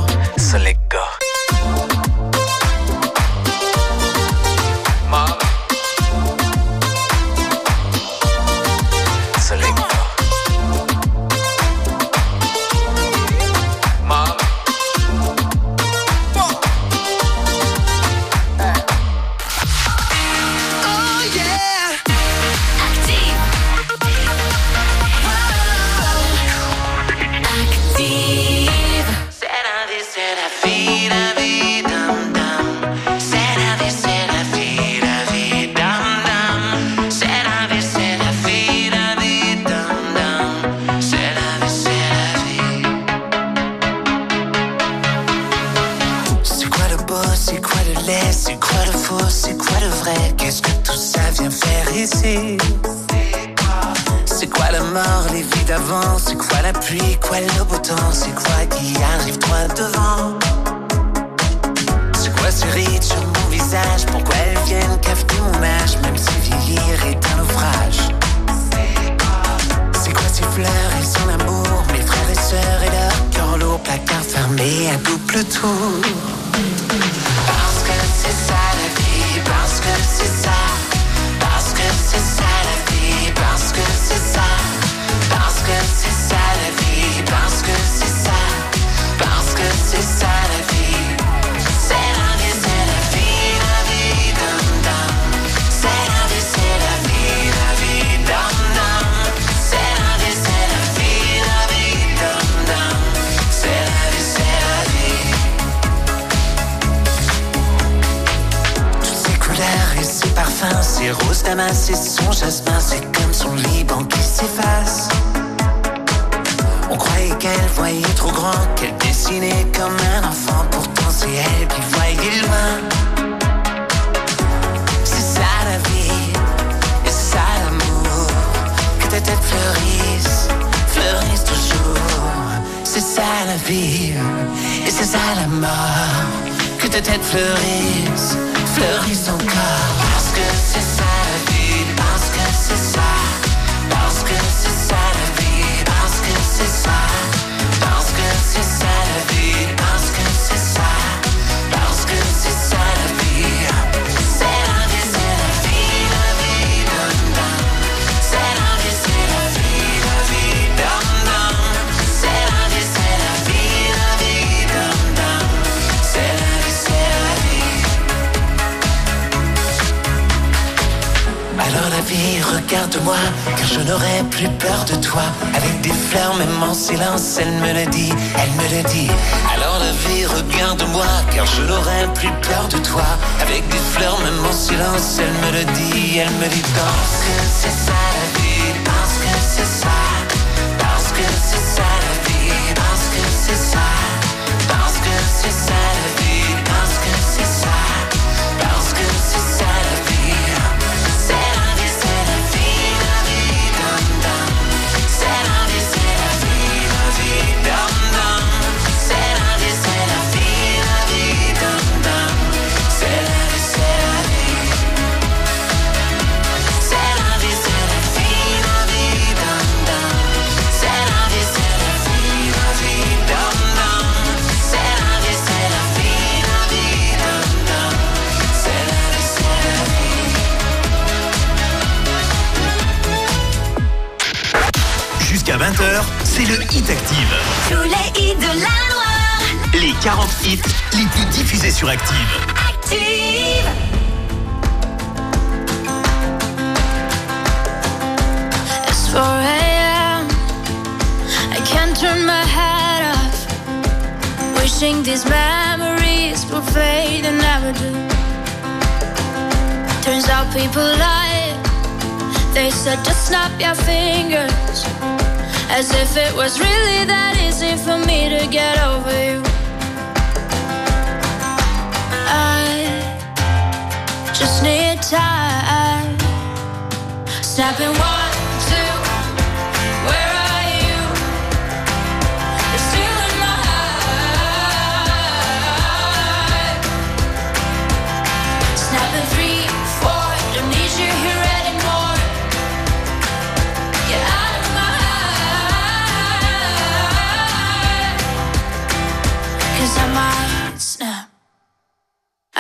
S21: sur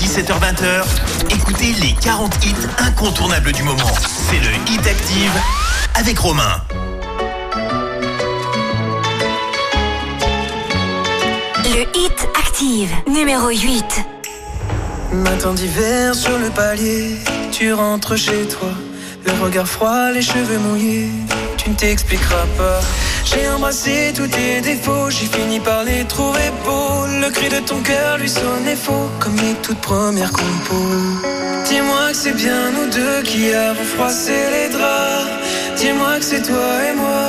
S4: 17h-20h, écoutez les 40 hits incontournables du moment. C'est le Hit Active avec Romain.
S9: Le Hit Active, numéro 8.
S3: Matin d'hiver sur le palier, tu rentres chez toi. Le regard froid, les cheveux mouillés, tu ne t'expliqueras pas. J'ai embrassé tous tes défauts, j'ai fini par les trouver beaux. Le cri de ton cœur lui sonnait faux, comme les toutes premières compos. Dis-moi que c'est bien nous deux qui avons froissé les draps. Dis-moi que c'est toi et moi.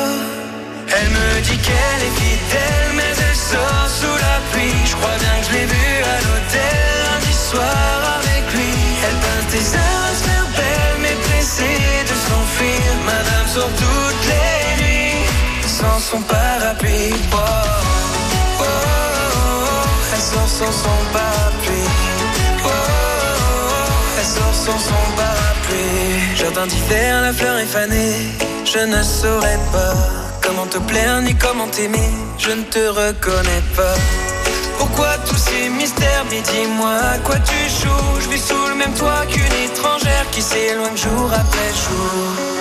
S3: Elle me dit qu'elle est fidèle, mais elle sort sous la pluie. Je crois bien que je l'ai vue à l'hôtel lundi soir avec lui. Elle peint tes heures à mais pressée de s'enfuir. Madame nuits sans son parapluie. Oh, elle sort sans son parapluie. Oh. elle sort sans son parapluie. Jardin d'hiver, la fleur est fanée. Je ne saurais pas comment te plaire ni comment t'aimer. Je ne te reconnais pas. Pourquoi tous ces mystères? Mais dis-moi à quoi tu joues? Je vis sous le même toit qu'une étrangère Qui s'éloigne jour après jour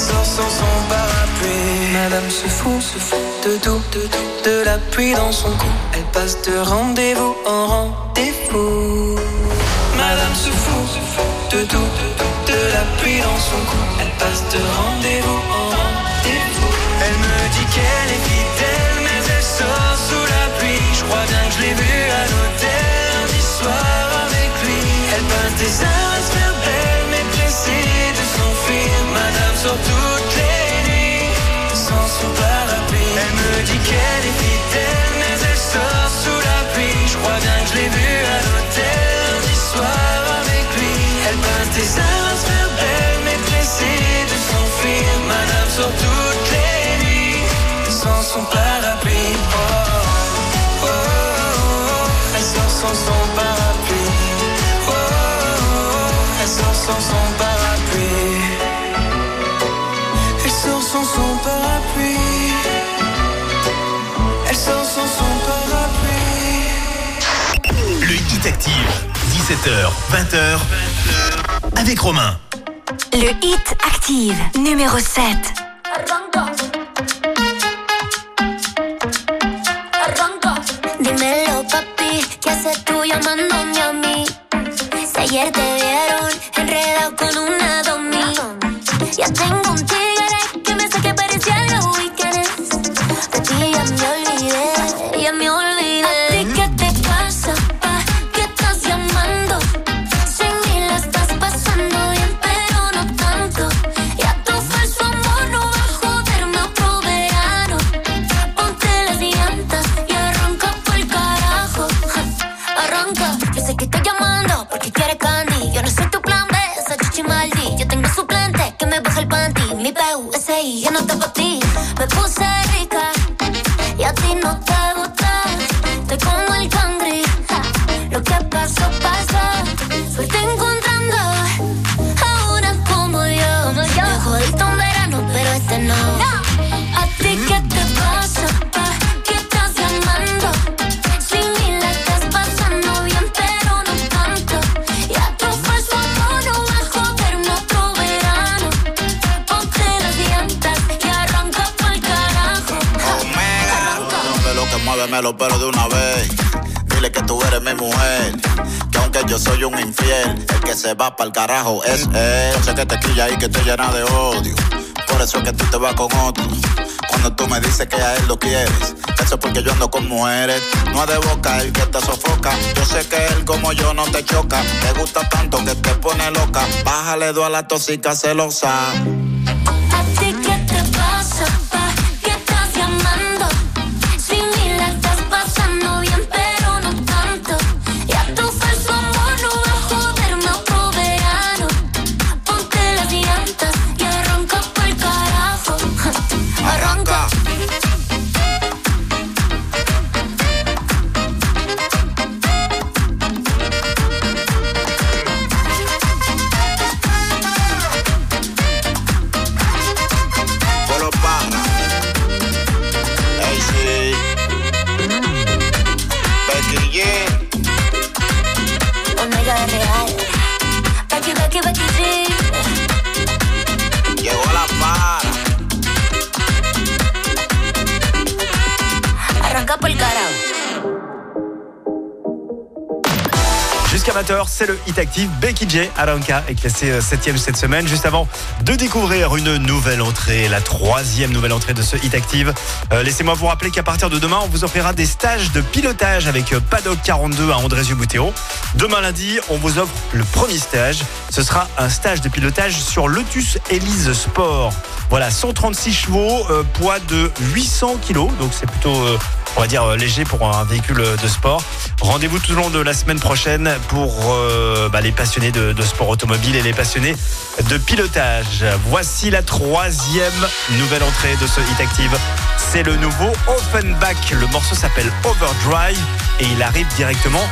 S3: Sort sans son parapluie. Madame se fout, se fout de tout, de tout, de la pluie dans son cou. Elle passe de rendez-vous en rendez-vous. Madame se fout, se fout de tout, de tout, de la pluie dans son cou. Elle passe de rendez-vous en rendez-vous. Elle me dit qu'elle est fidèle, mais elle sort sous la pluie. Je crois bien que je l'ai vue à l'hôtel lundi soir avec lui. Elle peint des heures à se faire mais s'enfuir. Sort toutes les nuits sans son parapluie. Elle me dit qu'elle est fidèle, mais elle sort sous la pluie. Je crois bien que je l'ai vue à l'hôtel lundi soir avec lui. Elle peint des heures à se mais de s'enfuir. Madame sort toutes les nuits sans son parapluie. Oh, oh, oh, oh, elle sort sans son parapluie. Oh, oh, oh, elle sort sans son parapluie. Elle sort sans son parapluie.
S4: Le Hit Active, 17h, 20h, avec Romain.
S9: Le Hit Active, numéro 7.
S22: Dímelo, papi, ¿qué haces tú llamándome a mí? Si ayer te vieron enredado con una domi. Ya tengo un tigre yo no te pa' ti. Me puse lo que
S23: mueve los pelos de una vez. Dile que tú eres mi mujer. Que aunque yo soy un infiel, el que se va pa'l carajo es él. Yo sé que te quilla y que te llena de odio. Por eso es que tú te vas con otro. Cuando tú me dices que a él lo quieres, eso es porque yo ando con mujeres. No es de boca el que te sofoca. Yo sé que él como yo no te choca. Te gusta tanto que te pone loca. Bájale dos a la tóxica celosa.
S1: C'est le Hit Active. Becky J, Alanka est classée 7ème cette semaine. Juste avant de découvrir une nouvelle entrée, la troisième nouvelle entrée de ce Hit Active. Euh, Laissez-moi vous rappeler qu'à partir de demain, on vous offrira des stages de pilotage avec euh, Paddock 42 à Andrézieux-Boutéo. Demain lundi, on vous offre le premier stage. Ce sera un stage de pilotage sur Lotus Elise Sport. Voilà, 136 chevaux, euh, poids de 800 kilos. Donc c'est plutôt... euh, on dire euh, léger pour un véhicule de sport. Rendez-vous tout au long de la semaine prochaine pour euh, bah, les passionnés de, de sport automobile et les passionnés de pilotage. Voici la troisième nouvelle entrée de ce Hit Active. C'est le nouveau Offenbach. Le morceau s'appelle Overdrive et il arrive directement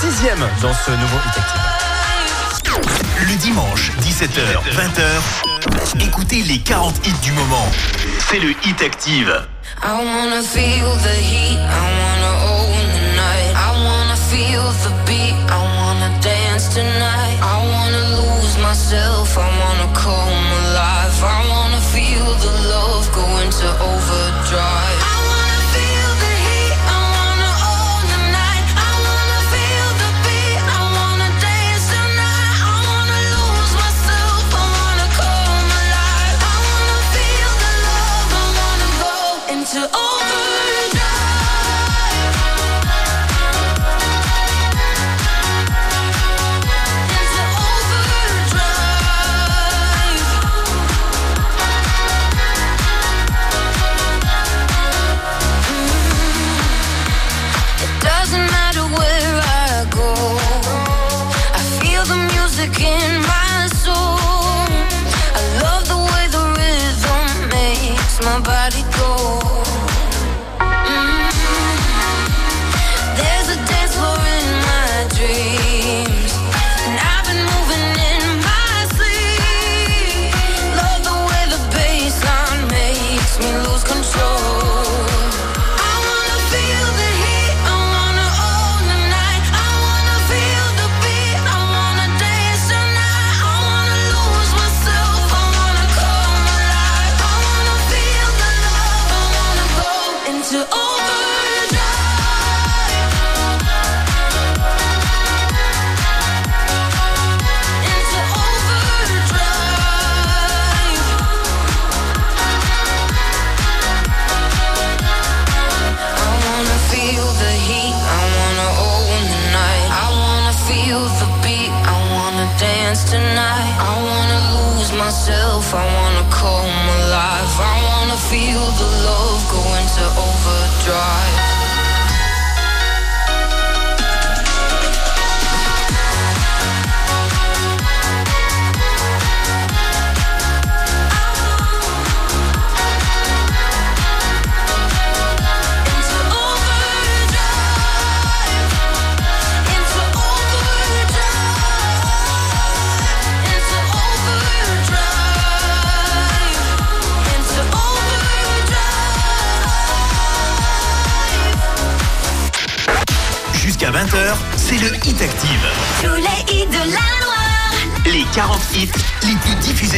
S1: sixième dans ce nouveau Hit Active.
S4: Le dimanche, 17h, 20h, écoutez les 40 hits du moment. C'est le Hit Active.
S24: I wanna feel the heat, I wanna own the night. I wanna feel the beat, I wanna dance tonight. I wanna lose myself, I wanna come alive. I wanna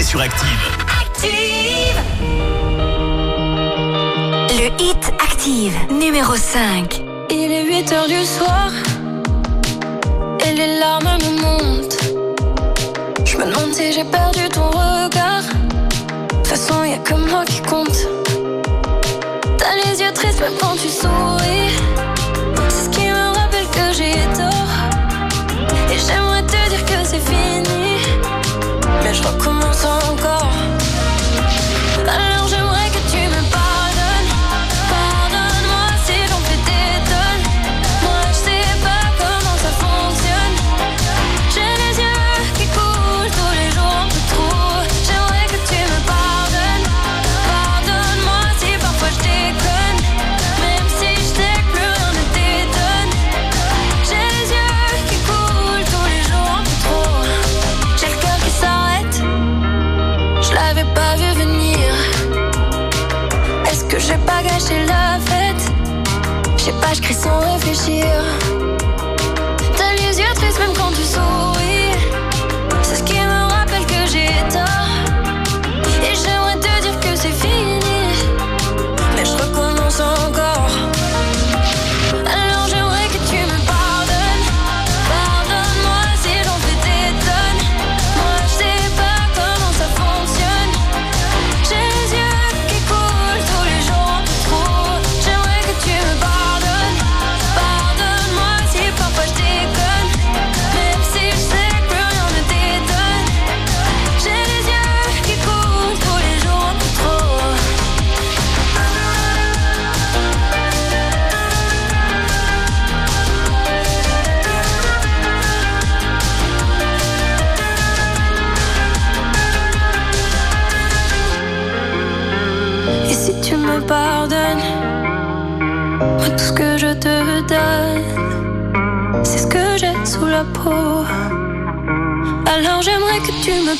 S4: sur Active.
S9: Active. Le hit Active, numéro 5.
S5: Il est 8 heures du soir et les larmes me montent. Je me demande si j'ai perdu ton regard. De toute façon, y a que moi qui compte. Mais je recommence encore. Alors sais pas, je crie sans réfléchir. T'as les yeux tristes même quand tu souris. Alors j'aimerais que tu me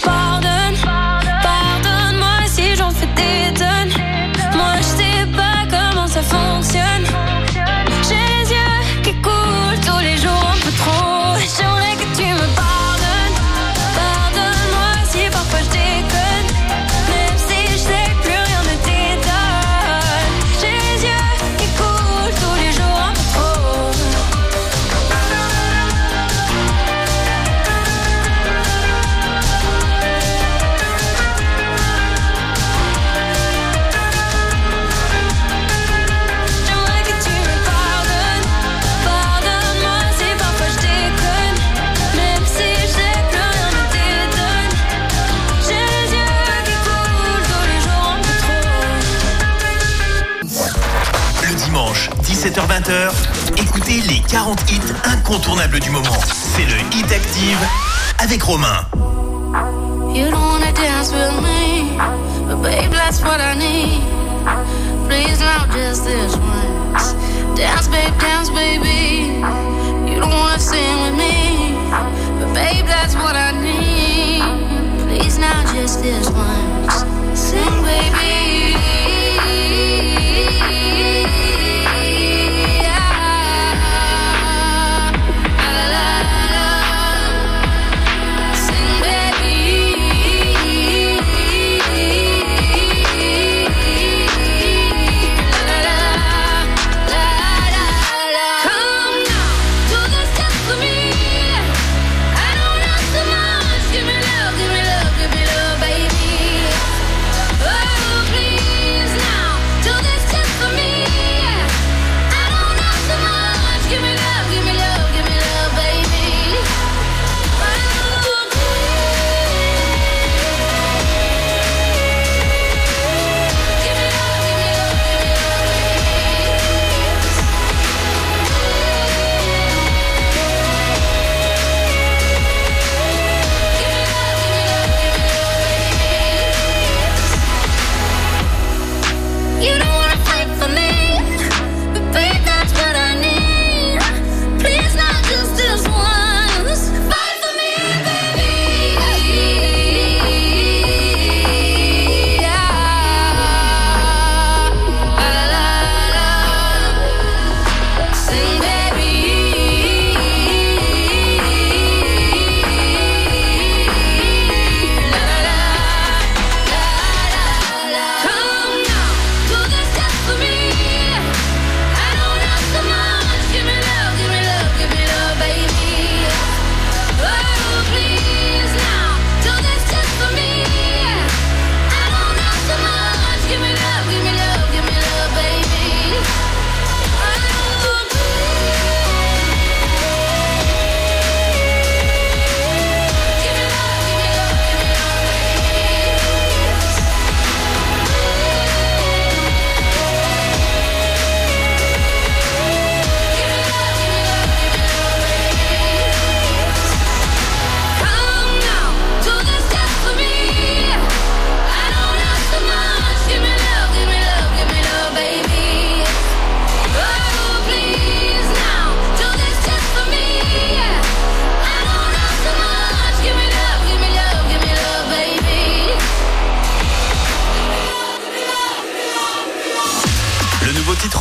S4: 17h-20h, écoutez les 40 hits incontournables du moment. C'est le Hit Active avec Romain.
S5: You don't wanna dance with me, but babe, that's what I need. Please, not just this once. Dance, babe, dance, baby. You don't wanna sing with me, but babe, that's what I need. Please, not just this once. Sing, baby.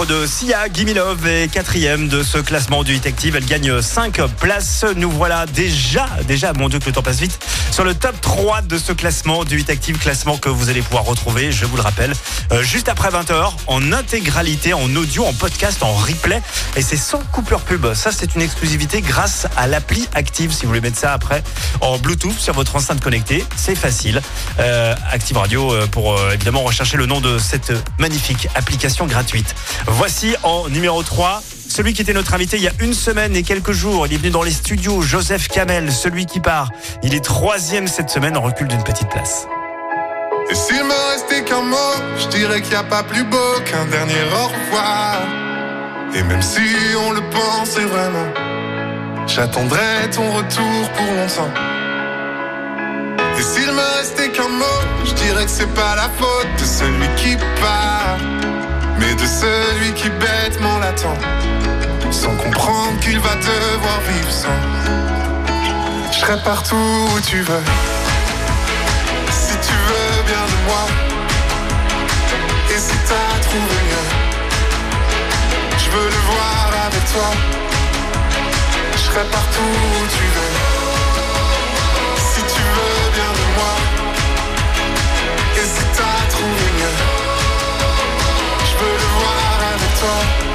S1: De Sia, Gimme Love, est quatrième de ce classement du Hit Active. Elle gagne 5 places. Nous voilà déjà, déjà, mon Dieu que le temps passe vite, sur le top 3 de ce classement du Hit Active. Classement que vous allez pouvoir retrouver, je vous le rappelle, euh, juste après 20h, en intégralité, en audio, en podcast, en replay. Et c'est sans coupure pub. Ça, c'est une exclusivité grâce à l'appli Active. Si vous voulez mettre ça après en Bluetooth sur votre enceinte connectée, c'est facile. Euh, Active Radio euh, pour évidemment rechercher le nom de cette magnifique application gratuite. Voici en numéro 3 celui qui était notre invité il y a une semaine et quelques jours. Il est venu dans les studios, Joseph Kamel, celui qui part. Il est troisième cette semaine en recul d'une petite place.
S25: Et s'il me restait qu'un mot, je dirais qu'il n'y a pas plus beau qu'un dernier au revoir. Et même si on le pensait vraiment, j'attendrai ton retour pour longtemps. Et s'il me restait qu'un mot, je dirais que c'est pas la faute de celui qui part. mais de celui qui bêtement l'attend, sans comprendre qu'il va devoir vivre sans. Je serai partout où tu veux, si tu veux bien de moi, et si t'as trouvé mieux, je veux le voir avec toi. Je serai partout où tu veux, si tu veux bien de moi, et si t'as trouvé mieux. Je veux le voir avec toi.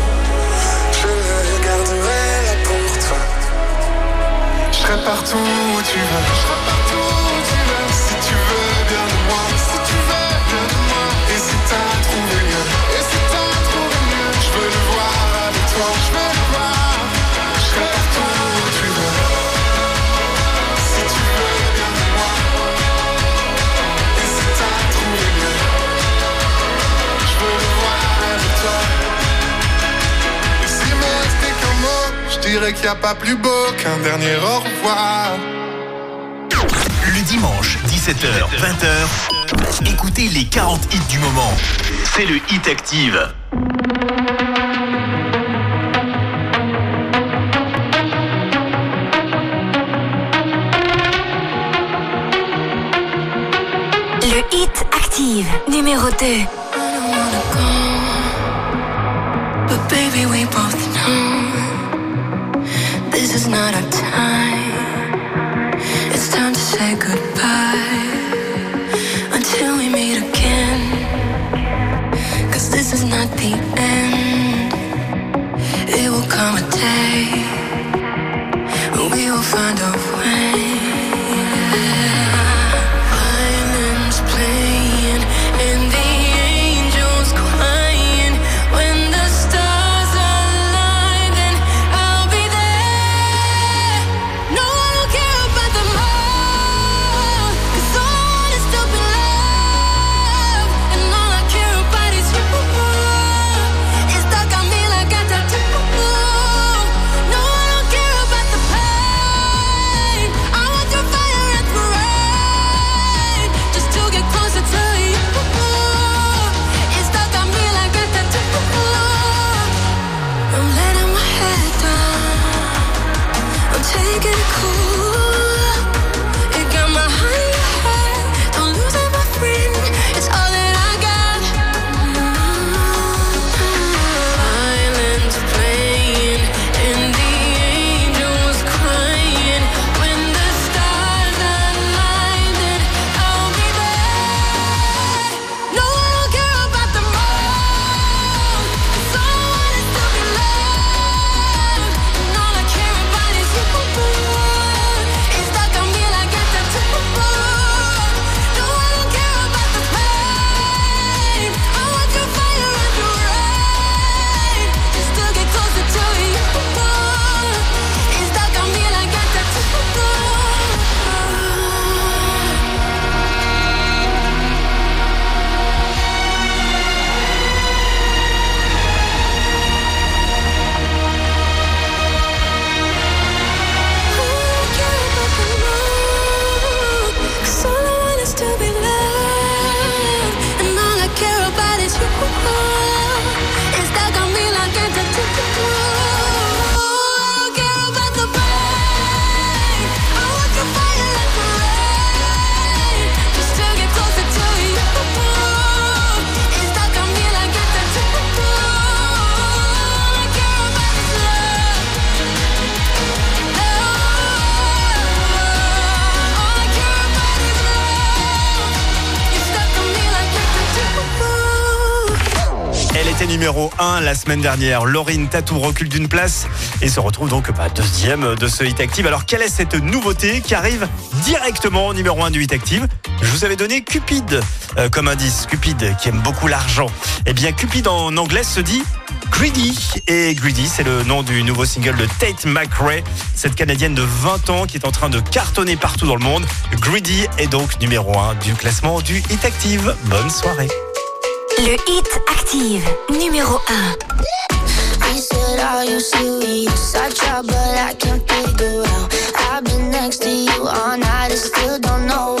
S25: serai partout où tu veux. Je serai partout où tu veux. Si tu veux bien de moi, si tu veux bien de moi. Et si t'as trouvé mieux, et si t'as trouvé mieux, je veux le voir avec toi. Je veux le voir. Je dirais qu'il n'y a pas plus beau qu'un dernier au revoir.
S4: Le dimanche, 17h, 20h, écoutez les 40 hits du moment. C'est le Hit Active.
S5: Le hit active numéro 2.
S1: La semaine dernière. Laurine Tatou recule d'une place et se retrouve donc bah, deuxième de ce Hit Active. Alors quelle est cette nouveauté qui arrive directement au numéro 1 du Hit Active? Je vous avais donné Cupid euh, comme indice. Cupid qui aime beaucoup l'argent. Eh bien Cupid en anglais se dit Greedy. Et Greedy, c'est le nom du nouveau single de Tate McRae, cette Canadienne de 20 ans qui est en train de cartonner partout dans le monde. Greedy est donc numéro 1 du classement du Hit Active. Bonne soirée.
S9: Le Hit Active, numéro 1.
S5: He said, Are you serious? I try, but I can't figure out. I've been next to you all night and still don't know